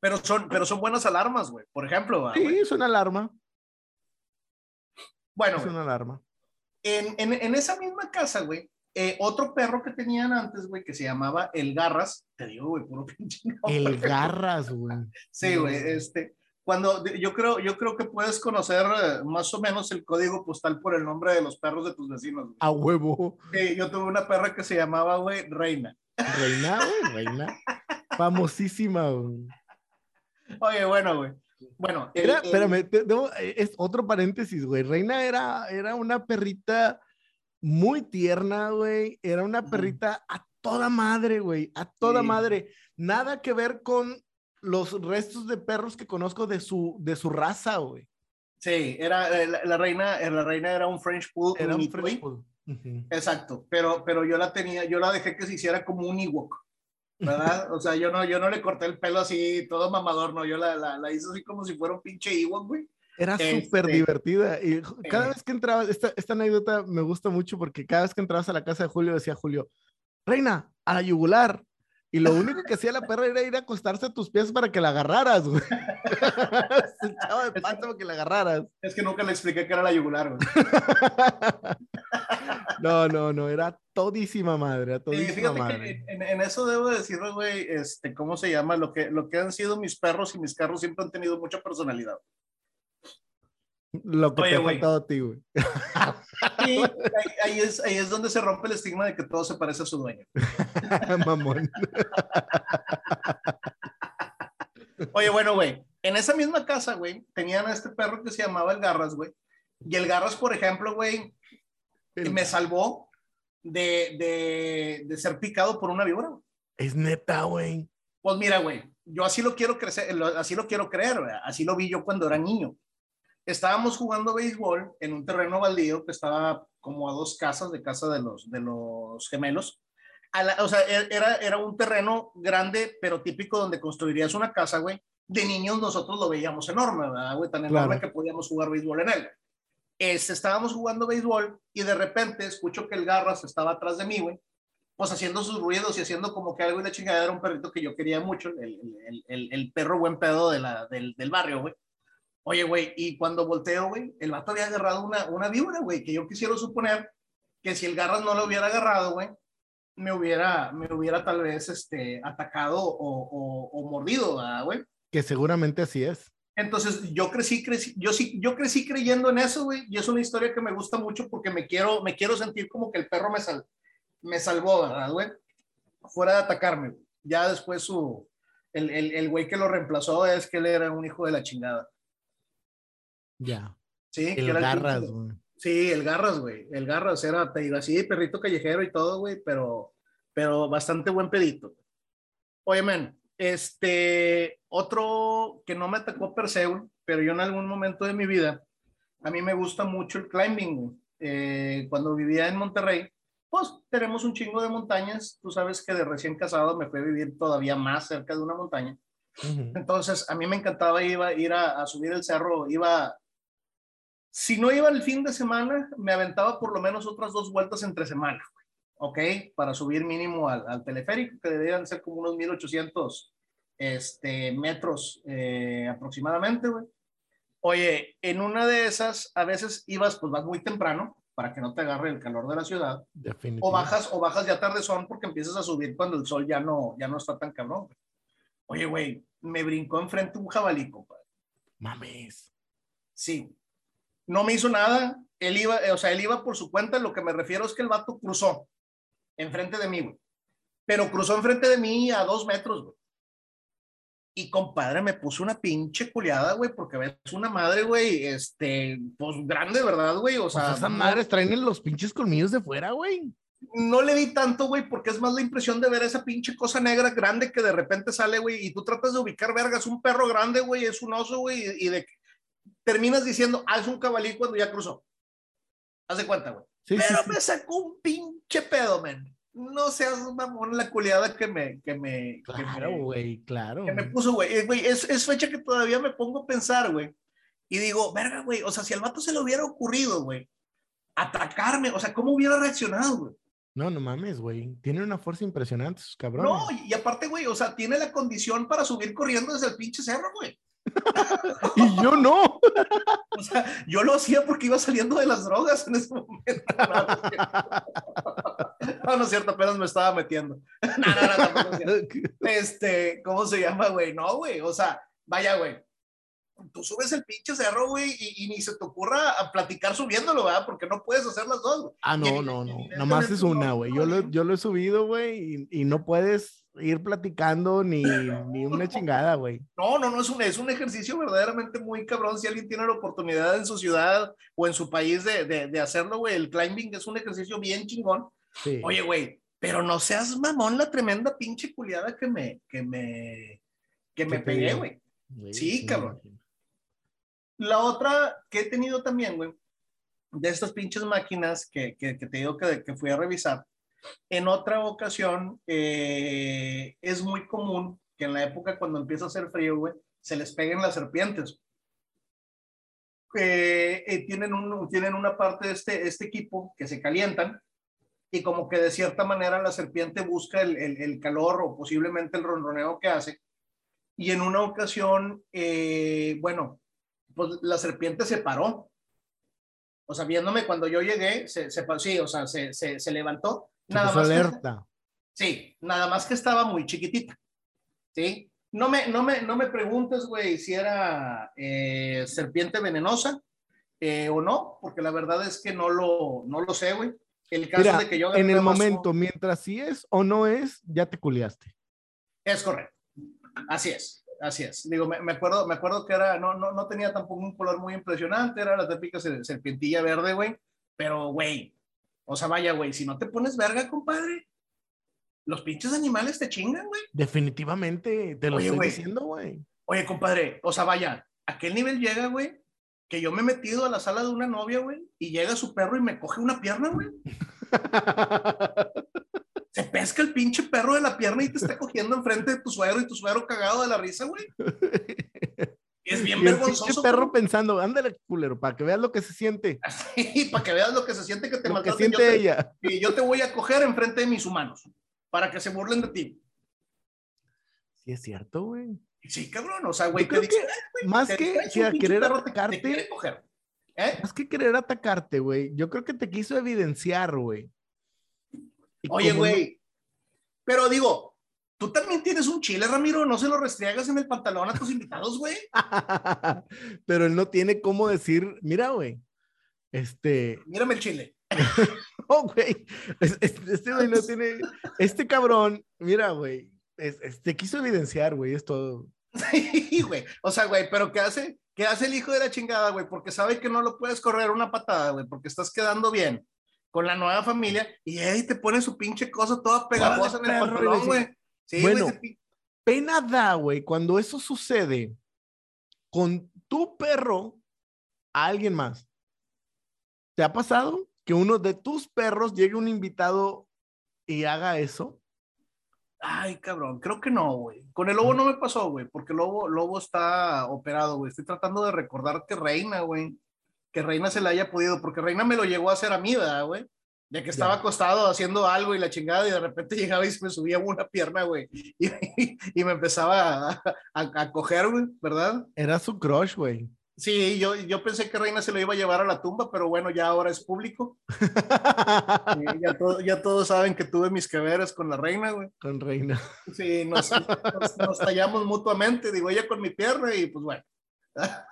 Pero son, pero son buenas alarmas, güey. Por ejemplo, Sí, es una alarma. Bueno. Es una alarma. En, en, en esa misma casa, güey, eh, otro perro que tenían antes, güey, que se llamaba El Garras, te digo, güey, puro pinche. el Garras, güey. Sí, güey, este, cuando yo creo, yo creo que puedes conocer eh, más o menos el código postal por el nombre de los perros de tus vecinos. A huevo. Yo tuve una perra que se llamaba, güey, Reina. Reina, güey, Reina. Famosísima, güey. Oye, bueno, güey. Bueno, era, espérame, es otro paréntesis, güey. Reina era, era una perrita muy tierna, güey. Era una perrita a toda madre, güey. A toda madre. Nada que ver con los restos de perros que conozco de su, de su raza, güey. Sí, era eh, la, reina, eh, la reina era un French Pool. Era un French Pool. Exacto, pero, pero yo la tenía, yo la dejé que se hiciera como un Ewok, ¿verdad? o sea, yo no, yo no le corté el pelo así, todo mamador, no, yo la, la, la hice así como si fuera un pinche Ewok, güey. Era súper este, divertida. Y cada vez que entraba, esta, esta anécdota me gusta mucho porque cada vez que entrabas a la casa de Julio decía Julio, Reina, a la yugular. Y lo único que hacía la perra era ir a acostarse a tus pies para que la agarraras, güey. Se echaba de pato para que la agarraras. Es que nunca le expliqué que era la yugular, güey. no, no, no, era todísima madre, todísima madre. en, eso debo decirlo, güey, este, ¿cómo se llama? Lo que, lo que han sido mis perros y mis carros siempre han tenido mucha personalidad. Lo que te ha faltado a ti, güey. Sí, ahí, es, ahí es donde se rompe el estigma de que todo se parece a su dueño. Mamón. Oye, bueno, güey, en esa misma casa, güey, tenían a este perro que se llamaba el Garras, güey. Y el Garras, por ejemplo, güey, me salvó de, de, de, ser picado por una víbora. Es neta, güey. Pues mira, güey, yo así lo quiero crecer, así lo quiero creer, así lo vi yo cuando era niño estábamos jugando béisbol en un terreno baldío que estaba como a dos casas de casa de los, de los gemelos. o sea, e, era, era un terreno grande, pero típico donde construirías una casa, güey. De niños nosotros lo veíamos enorme, ¿verdad, güey? Tan enorme que podíamos jugar béisbol en él. Este, estábamos jugando béisbol y de repente escucho que el Garras estaba atrás de mí, güey, pues haciendo sus ruidos y haciendo como que algo y la chingada era un perrito que yo quería mucho, el, el, el, el perro buen pedo de la, del, del barrio, güey. Oye, güey, y cuando volteo, güey, el vato había agarrado una, una víbora, güey, que yo quisiera suponer que si el garras no lo hubiera agarrado, güey, me hubiera, me hubiera tal vez este, atacado o, o, mordido, güey? Que seguramente así es. Entonces, yo crecí, crecí, yo sí, yo crecí creyendo en eso, güey, y es una historia que me gusta mucho porque me quiero, me quiero sentir como que el perro me, sal, me salvó, ¿verdad, güey? Fuera de atacarme, Ya después su, el, el, el güey que lo reemplazó es que él era un hijo de la chingada. Ya. Sí, el Garras, güey. Sí, el Garras, güey. El Garras era, te digo, así, perrito callejero y todo, güey, pero, pero bastante buen pedito. Oye, men, este, otro que no me atacó per se, pero yo en algún momento de mi vida, a mí me gusta mucho el climbing, eh, cuando vivía en Monterrey, pues tenemos un chingo de montañas. Tú sabes que de recién casado me fui a vivir todavía más cerca de una montaña. Entonces, a mí me encantaba iba, ir a, a, subir el cerro, iba, si no iba el fin de semana, me aventaba por lo menos otras dos vueltas entre semana, ¿ok? Para subir mínimo al, al teleférico, que deberían ser como unos 1800 este, metros eh, aproximadamente, güey. Oye, en una de esas, a veces ibas, pues vas muy temprano para que no te agarre el calor de la ciudad. O bajas, o bajas ya tardezón porque empiezas a subir cuando el sol ya no, ya no está tan cabrón. Oye, güey, me brincó enfrente un jabalí, compadre. Mames. Sí. No me hizo nada. Él iba, o sea, él iba por su cuenta. Lo que me refiero es que el vato cruzó enfrente de mí, güey. Pero cruzó enfrente de mí a dos metros, güey. Y compadre, me puso una pinche culiada, güey, porque ves una madre, güey, este, pues grande, ¿verdad, güey? O sea, pues esas madres traen los pinches colmillos de fuera, güey. No le di tanto, güey, porque es más la impresión de ver esa pinche cosa negra grande que de repente sale, güey, y tú tratas de ubicar, vergas, un perro grande, güey, es un oso, güey, y, de terminas diciendo, es un cabalí cuando ya cruzó. Haz de cuenta, güey. Pero me sacó un pinche pedo, men no seas mamón la culiada que me, que me, claro, güey, claro. Que me puso, güey, eh, güey, es, es, fecha que todavía me pongo a pensar, güey. Y digo, verga, güey, o sea, si al vato se le hubiera ocurrido, güey, atacarme, o sea, ¿cómo hubiera reaccionado, güey? No, no mames, güey. Tiene una fuerza impresionante, sus cabrones. No, y aparte, güey, o sea, tiene la condición para subir corriendo desde el pinche cerro, güey. Y yo no. O sea, yo lo hacía porque iba saliendo de las drogas en ese momento. No, no es cierto, apenas me estaba metiendo. No, no, no, Este, ¿cómo se llama, güey? No, güey, o sea, vaya, güey. Tú subes el pinche cerro, güey, y, ni se te ocurra a platicar subiéndolo, ¿verdad? Porque no puedes hacer las dos. Ah, no, no, no. Nomás es una, güey. Yo lo, yo lo he subido, güey, y, y no puedes ir platicando ni, ni una chingada, güey. No, no, no, es un, es un ejercicio verdaderamente muy cabrón. Si alguien tiene la oportunidad en su ciudad o en su país de, de, de hacerlo, güey, el climbing es un ejercicio bien chingón. Sí. Oye, güey, pero no seas mamón la tremenda pinche culiada que me, que me, que me pegué, güey. Sí, sí, cabrón. La otra que he tenido también, güey, de estas pinches máquinas que, que, que te digo que, que fui a revisar, en otra ocasión, eh, es muy común que en la época cuando empieza a hacer frío, güey, se les peguen las serpientes. Eh, eh, tienen, un, tienen una parte de este, este equipo que se calientan y como que de cierta manera la serpiente busca el, el, calor o posiblemente el ronroneo que hace. Y en una ocasión, bueno, pues la serpiente se paró. O sea, viéndome cuando yo llegué, se, se sí, o sea, se, se, se levantó Nada más alerta. sí, nada más que estaba muy chiquitita. ¿Sí? No me, no me, no me preguntes, güey, si era eh, serpiente venenosa eh, o no, porque la verdad es que no lo, no lo sé, güey. El caso de que yo... En el momento, mientras sí es o no es, ya te culiaste. Es correcto. Así es. Así es. Digo, me, me, acuerdo, me acuerdo que era, no, no, no tenía tampoco un color muy impresionante, era la típica serpientilla verde, güey. Pero, güey, o sea, vaya, güey, si no te pones verga, compadre, los pinches animales te chingan, güey. Definitivamente, te lo estoy diciendo, güey. Oye, compadre, o sea, vaya, ¿a qué nivel llega, güey? Que yo me he metido a la sala de una novia, güey, y llega su perro y me coge una pierna, güey. Se pesca el pinche perro de la pierna y te está cogiendo enfrente de tu suegro y tu suegro cagado de la risa, güey. Es bien vergonzoso. perro pensando, ándale, culero, para que veas lo que se siente. Sí, para que veas lo que se siente que te lo que siente ella. y yo te voy a coger enfrente de mis humanos, para que se burlen de ti. Sí, es cierto, güey. Sí, cabrón, o sea, güey, más que, querer atacarte, ¿eh? más que querer atacarte, güey, yo creo que te quiso evidenciar, güey. Oye, güey, pero digo, Tú también tienes un chile, Ramiro, no se lo restriegas en el pantalón a tus invitados, güey. Pero él no tiene cómo decir, mira, güey, este... Mírame el chile. oh, güey, este güey no tiene, este cabrón, mira, güey, te quiso evidenciar, güey, es todo. Sí, güey, o sea, güey, pero ¿qué hace? ¿Qué hace el hijo de la chingada, güey? Porque sabe que no lo puedes correr una patada, güey, porque estás quedando bien con la nueva familia y ahí te pone su pinche cosa toda pegajosa en el pantalón, güey bueno, pena da, güey, cuando eso sucede con tu perro a alguien más. ¿Te ha pasado que uno de tus perros llegue un invitado y haga eso? Ay, cabrón, creo que no, güey. Con el lobo no me pasó, güey, porque el lobo, lobo está operado, güey. Estoy tratando de recordar que Reina, güey, que Reina se le haya podido, porque Reina me lo llegó a hacer a mí, ¿verdad, güey? De que estaba acostado haciendo algo y la chingada y de repente llegaba y me subía una pierna, güey. Y, y, me empezaba a, a, coger, güey, ¿verdad? Era su crush, güey. Sí, yo, yo pensé que Reina se lo iba a llevar a la tumba, pero bueno, ya ahora es público. ya, ya, todos saben que tuve mis que veres con la Reina, güey. Con Reina. Sí, nos, nos, tallamos mutuamente, digo, ella con mi pierna y pues bueno.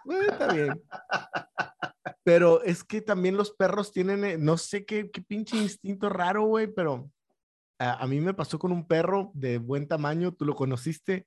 bueno está bien. Pero es que también los perros tienen, eh, no sé qué, qué pinche instinto raro, güey, pero a, a, mí me pasó con un perro de buen tamaño, tú lo conociste,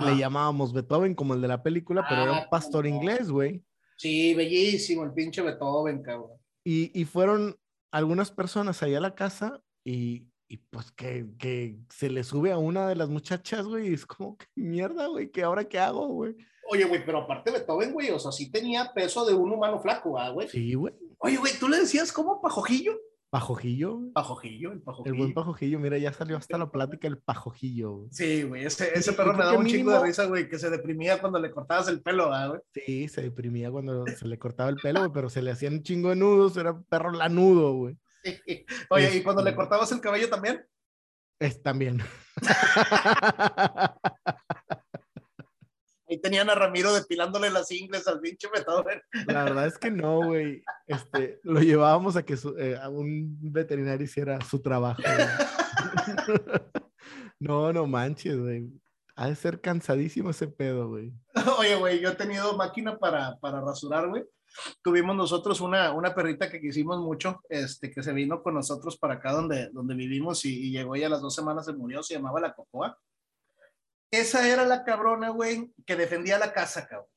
le llamábamos Beethoven como el de la película, pero era un ah, pastor inglés, güey. Sí, bellísimo el pinche Beethoven, cabrón. Y, y fueron algunas personas ahí a la casa y, y pues que, que, se le sube a una de las muchachas, güey, y es como, que mierda, güey, ¿qué ahora qué hago, güey? Oye, güey, pero aparte Beethoven, güey, o sea, sí tenía peso de un humano flaco, güey? Sí, güey. Oye, güey, ¿tú le decías como pajojillo? Pajojillo. Pajojillo, el pajojillo. El buen pajojillo, mira, ya salió hasta la plática el pajojillo. Sí, güey, ese, ese perro me daba un chingo de risa, güey, que se deprimía cuando le cortabas el pelo, güey? Sí, se deprimía cuando se le cortaba el pelo, güey, pero se le hacían un chingo de nudos, era un perro lanudo, güey. Oye, ¿y cuando le este cortabas el cabello también? Es también. Ahí tenían a Ramiro depilándole las ingles al pinche Beethoven. La verdad es que no, güey. Este, lo llevábamos a que eh, a un veterinario hiciera su trabajo. no, no manches, güey. Ha de ser cansadísimo ese pedo, güey. Oye, güey, yo he tenido máquina para, para rasurar, güey. Tuvimos nosotros una, una perrita que quisimos mucho, este, que se vino con nosotros para acá donde, donde vivimos y, y llegó y a las dos semanas se murió, se llamaba la Cocoa esa era la cabrona, güey, que defendía la casa, cabrón.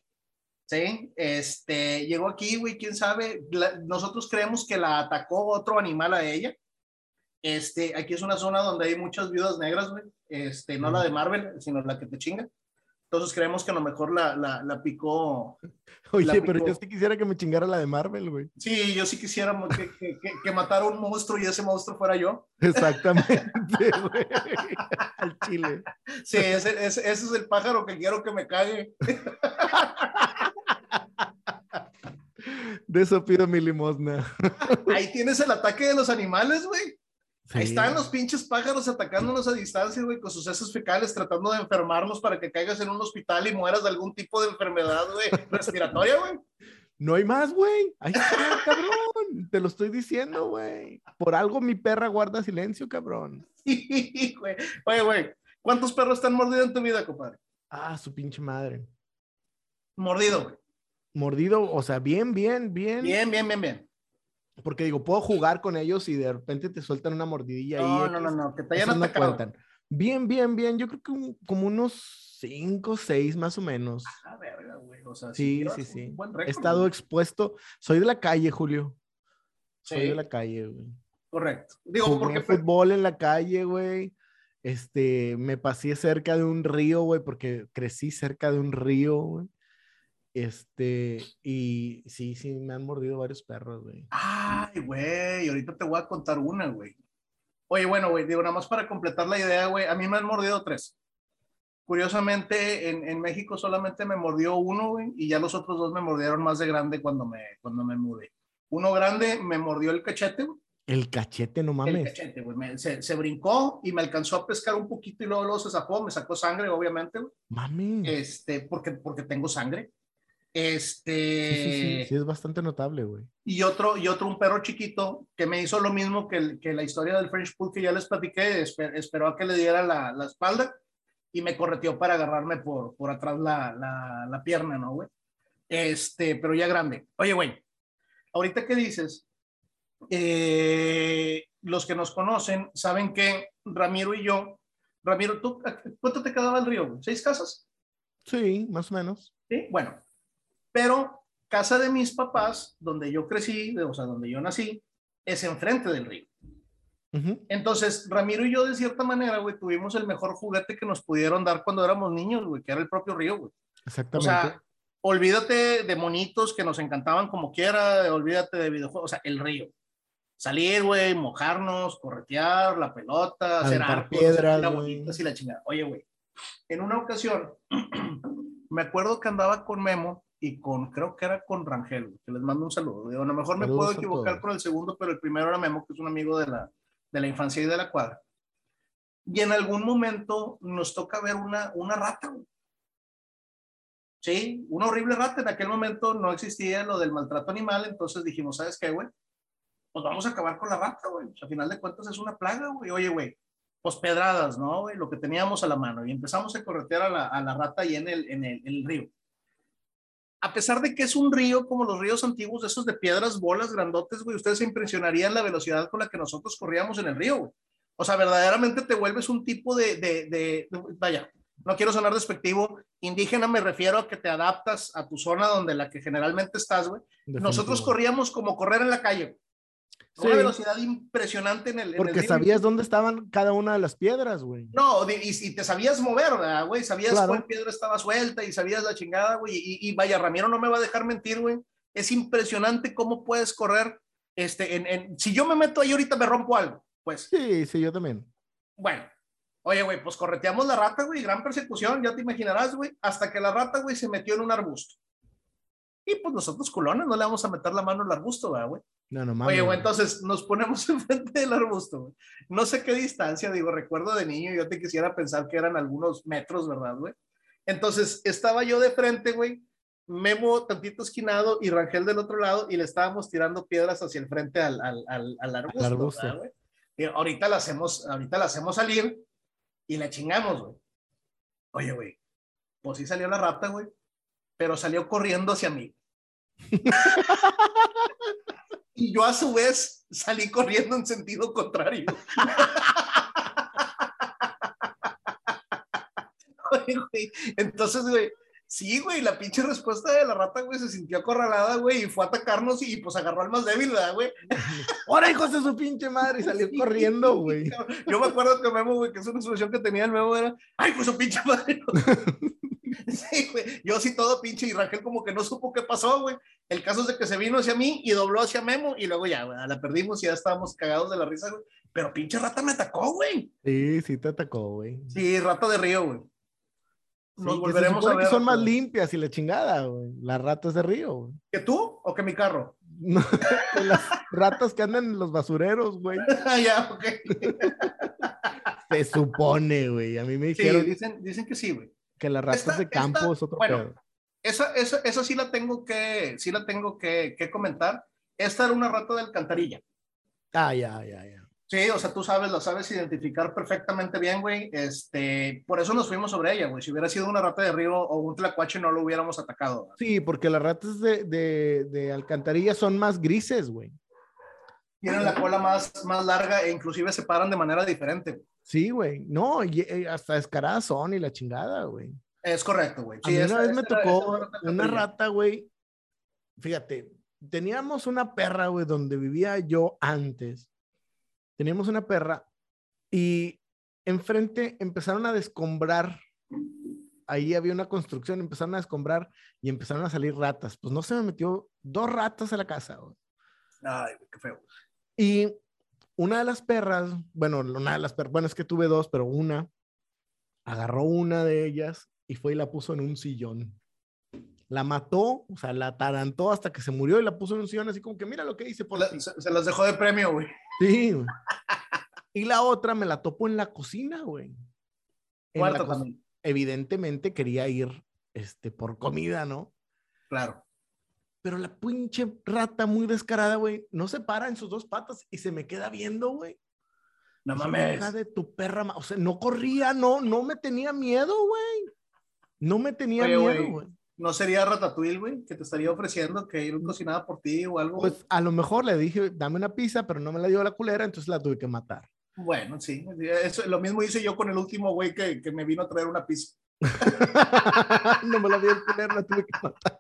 ¿Sí? Este, llegó aquí, güey, quién sabe. nosotros creemos que la atacó otro animal a ella. Este, aquí es una zona donde hay muchas viudas negras, güey. Este, no la de Marvel, sino la que te chinga. Entonces creemos que a lo mejor la, la, la picó. Oye, pero yo sí quisiera que me chingara la de Marvel, güey. Sí, yo sí quisiera que, que, que, matara un monstruo y ese monstruo fuera yo. Exactamente, güey. Al chile. Sí, ese, ese, ese, es el pájaro que quiero que me cague. De eso pido mi limosna. Ahí tienes el ataque de los animales, güey. Ahí están los pinches pájaros atacándonos a distancia, güey, con sus heces fecales, tratando de enfermarnos para que caigas en un hospital y mueras de algún tipo de enfermedad, güey, respiratoria, güey. No hay más, güey. Ahí está, cabrón. Te lo estoy diciendo, güey. Por algo mi perra guarda silencio, cabrón. Sí, güey. Oye, güey, ¿cuántos perros están mordidos en tu vida, compadre? Ah, su pinche madre. Mordido, güey. Mordido, o sea, bien, bien, bien. Bien, bien, bien, bien. Porque digo, puedo jugar con ellos y de repente te sueltan una mordidilla no, No, no, no, que te hayan no cuentan. Bien, bien, bien. Yo creo que como unos cinco, seis más o menos. Ah, verga, güey. O sea, sí, sí, sí. He estado expuesto. Soy de la calle, Julio. Soy de la calle, güey. Correcto. Digo, porque fútbol en la calle, güey. Este, me pasé cerca de un río, güey, porque crecí cerca de un río, güey. Este, y sí, sí, me han mordido varios perros, güey. Ay, güey, ahorita te voy a contar una, güey. Oye, bueno, güey, digo, nada más para completar la idea, güey, a mí me han mordido tres. Curiosamente, en, en México solamente me mordió uno, güey, y ya los otros dos me mordieron más de grande cuando me, cuando me mudé. Uno grande me mordió el cachete, güey. El cachete, no mames. El cachete, güey. Se, se, brincó y me alcanzó a pescar un poquito y luego, luego se zafó, me sacó sangre, obviamente, güey. Mami. Este, porque, porque tengo sangre. Este. Sí, sí, sí, es bastante notable, güey. Y otro, y otro, un perro chiquito que me hizo lo mismo que, que la historia del French Pool que ya les platiqué. esperó a que le diera la, la, espalda y me correteó para agarrarme por, por atrás la, la, la pierna, ¿no, güey? Este, pero ya grande. Oye, güey, ahorita que dices, eh, los que nos conocen saben que Ramiro y yo, Ramiro, ¿tú cuánto te quedaba el río? ¿Seis casas? Sí, más o menos. Sí, bueno, pero casa de mis papás, donde yo crecí, o sea, donde yo nací, es enfrente del río. Entonces, Ramiro y yo, de cierta manera, güey, tuvimos el mejor juguete que nos pudieron dar cuando éramos niños, güey, que era el propio río, güey. Exactamente. O sea, olvídate de monitos que nos encantaban como quiera, olvídate de videojuegos, o sea, el río. salir, güey, mojarnos, corretear la pelota, hacer arcos, piedras, hacer güey. bolitas y la chingada. Oye, güey, en una ocasión, me acuerdo que andaba con Memo y con, creo que era con Rangel, que les mando un saludo. Digo, a lo mejor me Saludos puedo a equivocar por el segundo, pero el primero era Memo, que es un amigo de la, de la infancia y de la cuadra. Y en algún momento nos toca ver una, una rata. Sí, una horrible rata. En aquel momento no existía lo del maltrato animal, entonces dijimos, ¿sabes qué, güey? Pues vamos a acabar con la rata, güey. O sea, a final de cuentas es una plaga, güey. Oye, güey, pues pedradas, ¿no, güey? Lo que teníamos a la mano. Y empezamos a corretear a la, a la rata ahí en el, en, el, en el río. A pesar de que es un río como los ríos antiguos, esos de piedras, bolas, grandotes, güey, ustedes se impresionarían la velocidad con la que nosotros corríamos en el río, güey. O sea, verdaderamente te vuelves un tipo de, de, de, de, vaya, no quiero sonar despectivo, indígena me refiero a que te adaptas a tu zona donde la que generalmente estás, güey. Nosotros corríamos como correr en la calle, güey. Sí. Una velocidad impresionante en el. en el Porque sabías dónde estaban cada una de las piedras, güey. No, y, y te sabías mover, ¿verdad, güey? Sabías Claro. cuál piedra estaba suelta y sabías la chingada, güey. Y, y vaya, Ramiro no me va a dejar mentir, güey. Es impresionante cómo puedes correr. Este, en, en- si yo me meto ahí ahorita me rompo algo, pues Sí, sí, yo también. bueno. Oye, güey, pues correteamos la rata, güey, gran persecución, ya te imaginarás, güey, hasta que la rata, güey, se metió en un arbusto. Y pues nosotros culones no le vamos a meter la mano al arbusto, ¿verdad, güey? No, no mames. Oye, güey, entonces nos ponemos enfrente del arbusto, güey. No sé qué distancia, digo, recuerdo de niño, yo te quisiera pensar que eran algunos metros, ¿verdad, güey? Entonces estaba yo de frente, güey, Memo tantito esquinado y Rangel del otro lado y le estábamos tirando piedras hacia el frente al, al, al, al arbusto, arbusto. ¿verdad, güey? Y ahorita la hacemos, ahorita la hacemos salir y la chingamos, güey. Oye, güey, pues sí salió la rata, güey, pero salió corriendo hacia mí. y yo a su vez salí corriendo en sentido contrario. Entonces, güey, sí, güey, la pinche respuesta de la rata, güey, se sintió acorralada, güey, y fue a atacarnos y pues agarró al más débil, ¿verdad, güey? ¡Ahora, hijos de su pinche madre! Y salió corriendo, güey. Yo me acuerdo que Memo, güey, que es una solución que tenía el Memo era, ¡ay, pues su pinche madre! Sí, güey, yo sí todo pinche y Rangel como que no supo qué pasó, güey. El caso es de que se vino hacia mí y dobló hacia Memo y luego ya, güey, la perdimos y ya estábamos cagados de la risa, güey. Pero pinche rata me atacó, güey. Sí, sí te atacó, güey. Sí, rata de río, güey. Nos Sí, volveremos a ver. son más limpias y la chingada, güey. Las ratas de río, güey. ¿Que tú o que mi carro? No, que las ratas que andan en los basureros, güey. Ah, ya, ok. Se supone, güey. A mí me Sí, dijeron dicen, dicen que sí, güey. que las ratas esta- de campo esta- es otro bueno, pedo. Esa, esa, esa sí la tengo que, sí la tengo que, que comentar. Esta era una rata de alcantarilla. Ah, ya, ya, ya. Sí, o sea, tú sabes, la sabes identificar perfectamente bien, güey. Este, por eso nos fuimos sobre ella, güey. Si hubiera sido una rata de río o un tlacuache, no lo hubiéramos atacado. Sí, porque las ratas de, de, de alcantarilla son más grises, güey. Tienen la cola más, más larga e inclusive se paran de manera diferente. güey. Sí, güey. No, y, hasta descaradas son y la chingada, güey. Es correcto, güey. A Sí, mí esta- una vez me esta tocó esta rata una rata, güey. Fíjate, teníamos una perra, güey, donde vivía yo antes. Teníamos una perra y enfrente empezaron a descombrar. Ahí había una construcción, empezaron a descombrar y empezaron a salir ratas. Pues no se me metió dos ratas a la casa, güey. Ay, qué feo. Y una de las perras, bueno, una de las perras, bueno, es que tuve dos, pero una, agarró una de ellas y fue y la puso en un sillón. La mató, o sea, la atarantó hasta que se murió y la puso en un sillón así como que mira lo que hice por La- ti". se, se las dejó de premio, güey. Sí. güey. Y la otra me la topo en la cocina, güey. Cuarto co- también. Evidentemente quería ir este, por comida, ¿no? Claro. Pero la pinche rata muy descarada, güey, no se para en sus dos patas y se me queda viendo, güey. No mames. "Hija de tu perra, ma-". o sea, no corría, no, no me tenía miedo, güey. No me tenía Oye, miedo, güey. ¿No sería Ratatouille, güey? Que te estaría ofreciendo que ir cocinada por ti o algo. Pues a lo mejor le dije, dame una pizza, pero no me la dio la culera, entonces la tuve que matar. Bueno, sí. Eso, lo mismo hice yo con el último güey que, que me vino a traer una pizza. no me la dio el culero, la tuve que matar.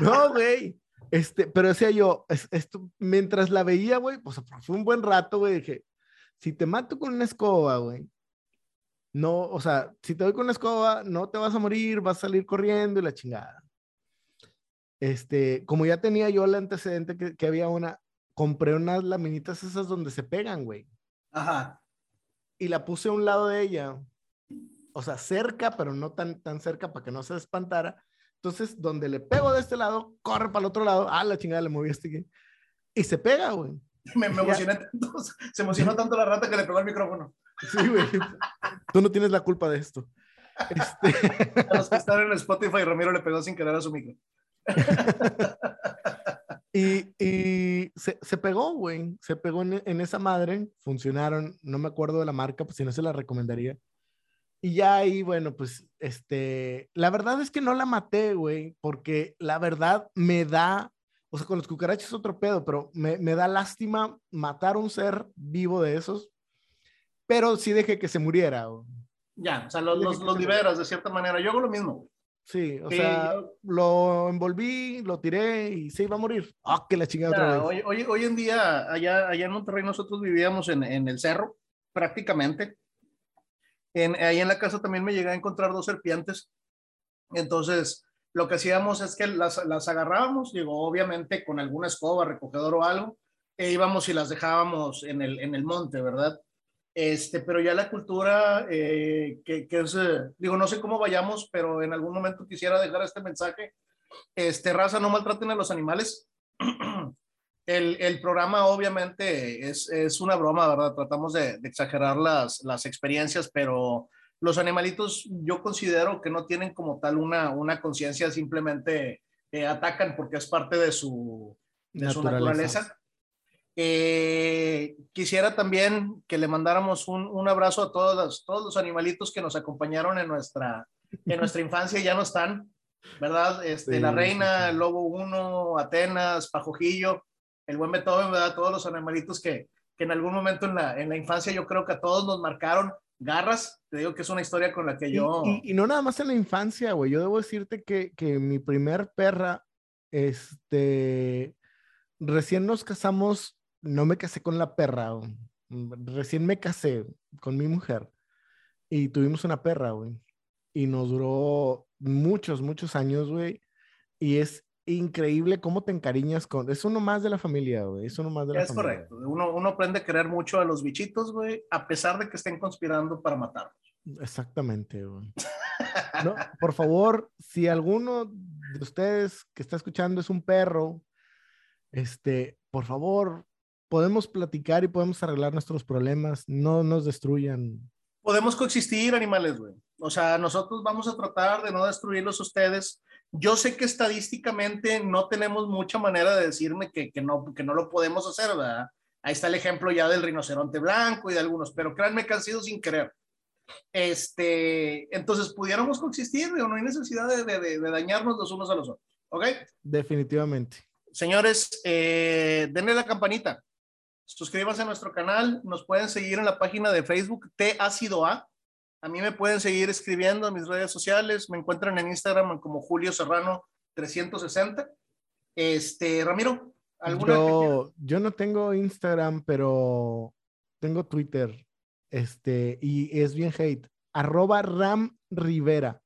No, güey. Este, pero decía yo, es- esto, mientras la veía, güey, pues fue un buen rato, güey, dije, si te mato con una escoba, güey, no, o sea, si te doy con una escoba, no te vas a morir, vas a salir corriendo y la chingada. Este, como ya tenía yo el antecedente que, que había una, compré unas laminitas esas donde se pegan, güey. Ajá. Y la puse a un lado de ella. O sea, cerca, pero no tan, tan cerca para que no se espantara. Entonces, donde le pego de este lado, corre para el otro lado. Ah, la chingada, le moví este aquí. Y se pega, güey. Me, me emocioné tanto, se emocionó tanto la rata que le pegó el micrófono. Sí, güey. Tú no tienes la culpa de esto. Este... A los que están en Spotify, Ramiro le pegó sin querer a su micro. y, y se, se, pegó, güey. Se pegó en, en, esa madre. Funcionaron. No me acuerdo de la marca, pues si no se la recomendaría. Y ya ahí, bueno, pues, este, la verdad es que no la maté, güey, porque la verdad me da, o sea, con los cucarachos es otro pedo, pero me, me da lástima matar un ser vivo de esos, pero sí dejé que se muriera. Güey. Ya, o sea, los, los, los liberas de cierta manera. Yo hago lo mismo. Sí, o sí, sea, lo envolví, lo tiré y se iba a morir. ¡Ah, que la chingada otra vez! Hoy, hoy, hoy, en día, allá, allá en Monterrey, nosotros vivíamos en, en el cerro, prácticamente. En, ahí en la casa también me llegué a encontrar dos serpientes. Entonces, lo que hacíamos es que las, las agarrábamos, digo, obviamente con alguna escoba, recogedor o algo, e íbamos y las dejábamos en el, en el monte, ¿verdad? Este, pero ya la cultura, eh, que, que, es, eh, digo, no sé cómo vayamos, pero en algún momento quisiera dejar este mensaje. Este, raza, no maltraten a los animales. el, el, programa obviamente es, es, una broma, ¿verdad? Tratamos de, de, exagerar las, las experiencias, pero los animalitos yo considero que no tienen como tal una, una conciencia, simplemente eh, atacan porque es parte de su, de naturaleza. su naturaleza. Eh, quisiera también que le mandáramos un, un abrazo a todos los, todos los animalitos que nos acompañaron en nuestra, en nuestra infancia, ya no están, ¿verdad? Este, sí, la reina, el lobo uno, Atenas, Pajojillo, el buen Beethoven, ¿verdad? Todos los animalitos que, que en algún momento en la, en la infancia yo creo que a todos nos marcaron. Garras, te digo que es una historia con la que yo... Y, y, y no nada más en la infancia, güey. Yo debo decirte que, que mi primer perra, este, recién nos casamos, no me casé con la perra, güey. recién me casé con mi mujer y tuvimos una perra, güey. Y nos duró muchos, muchos años, güey. Y es increíble cómo te encariñas con. Es uno más de la familia, güey. Es uno más de la es familia. Es correcto. Uno, uno aprende a querer mucho a los bichitos, güey, a pesar de que estén conspirando para matarlos. Exactamente, güey. No, por favor, si alguno de ustedes que está escuchando es un perro, este, por favor, podemos platicar y podemos arreglar nuestros problemas. No nos destruyan. Podemos coexistir, animales, güey. O sea, nosotros vamos a tratar de no destruirlos ustedes yo sé que estadísticamente no tenemos mucha manera de decirme que, que, no, que no lo podemos hacer, ¿verdad? Ahí está el ejemplo ya del rinoceronte blanco y de algunos, pero créanme que han sido sin querer. Este, entonces, pudiéramos coexistir, no hay necesidad de, de, de, dañarnos los unos a los otros, ¿ok? Definitivamente. Señores, eh, denle la campanita, suscríbanse a nuestro canal, nos pueden seguir en la página de Facebook T Ácido A, a mí me pueden seguir escribiendo en mis redes sociales. Me encuentran en Instagram como Julio Serrano 360. Este, Ramiro, ¿alguna yo, yo no tengo Instagram, pero tengo Twitter. Este, y es bien hate. Arroba Ram Rivera.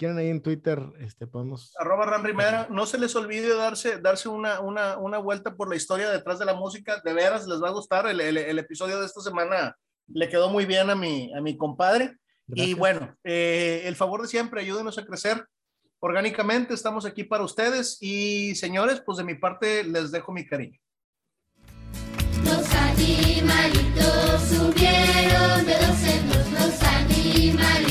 Quieren ahí en Twitter, este, podemos. Arroba Ram Rivera. No se les olvide darse, darse una, una, una vuelta por la historia detrás de la música. De veras, les va a gustar. El, el, el episodio de esta semana le quedó muy bien a mi, a mi compadre. Gracias. Y bueno, eh, el favor de siempre, ayúdenos a crecer orgánicamente. Estamos aquí para ustedes. Y señores, pues de mi parte les dejo mi cariño. Los animalitos subieron de dos en dos, los animalitos.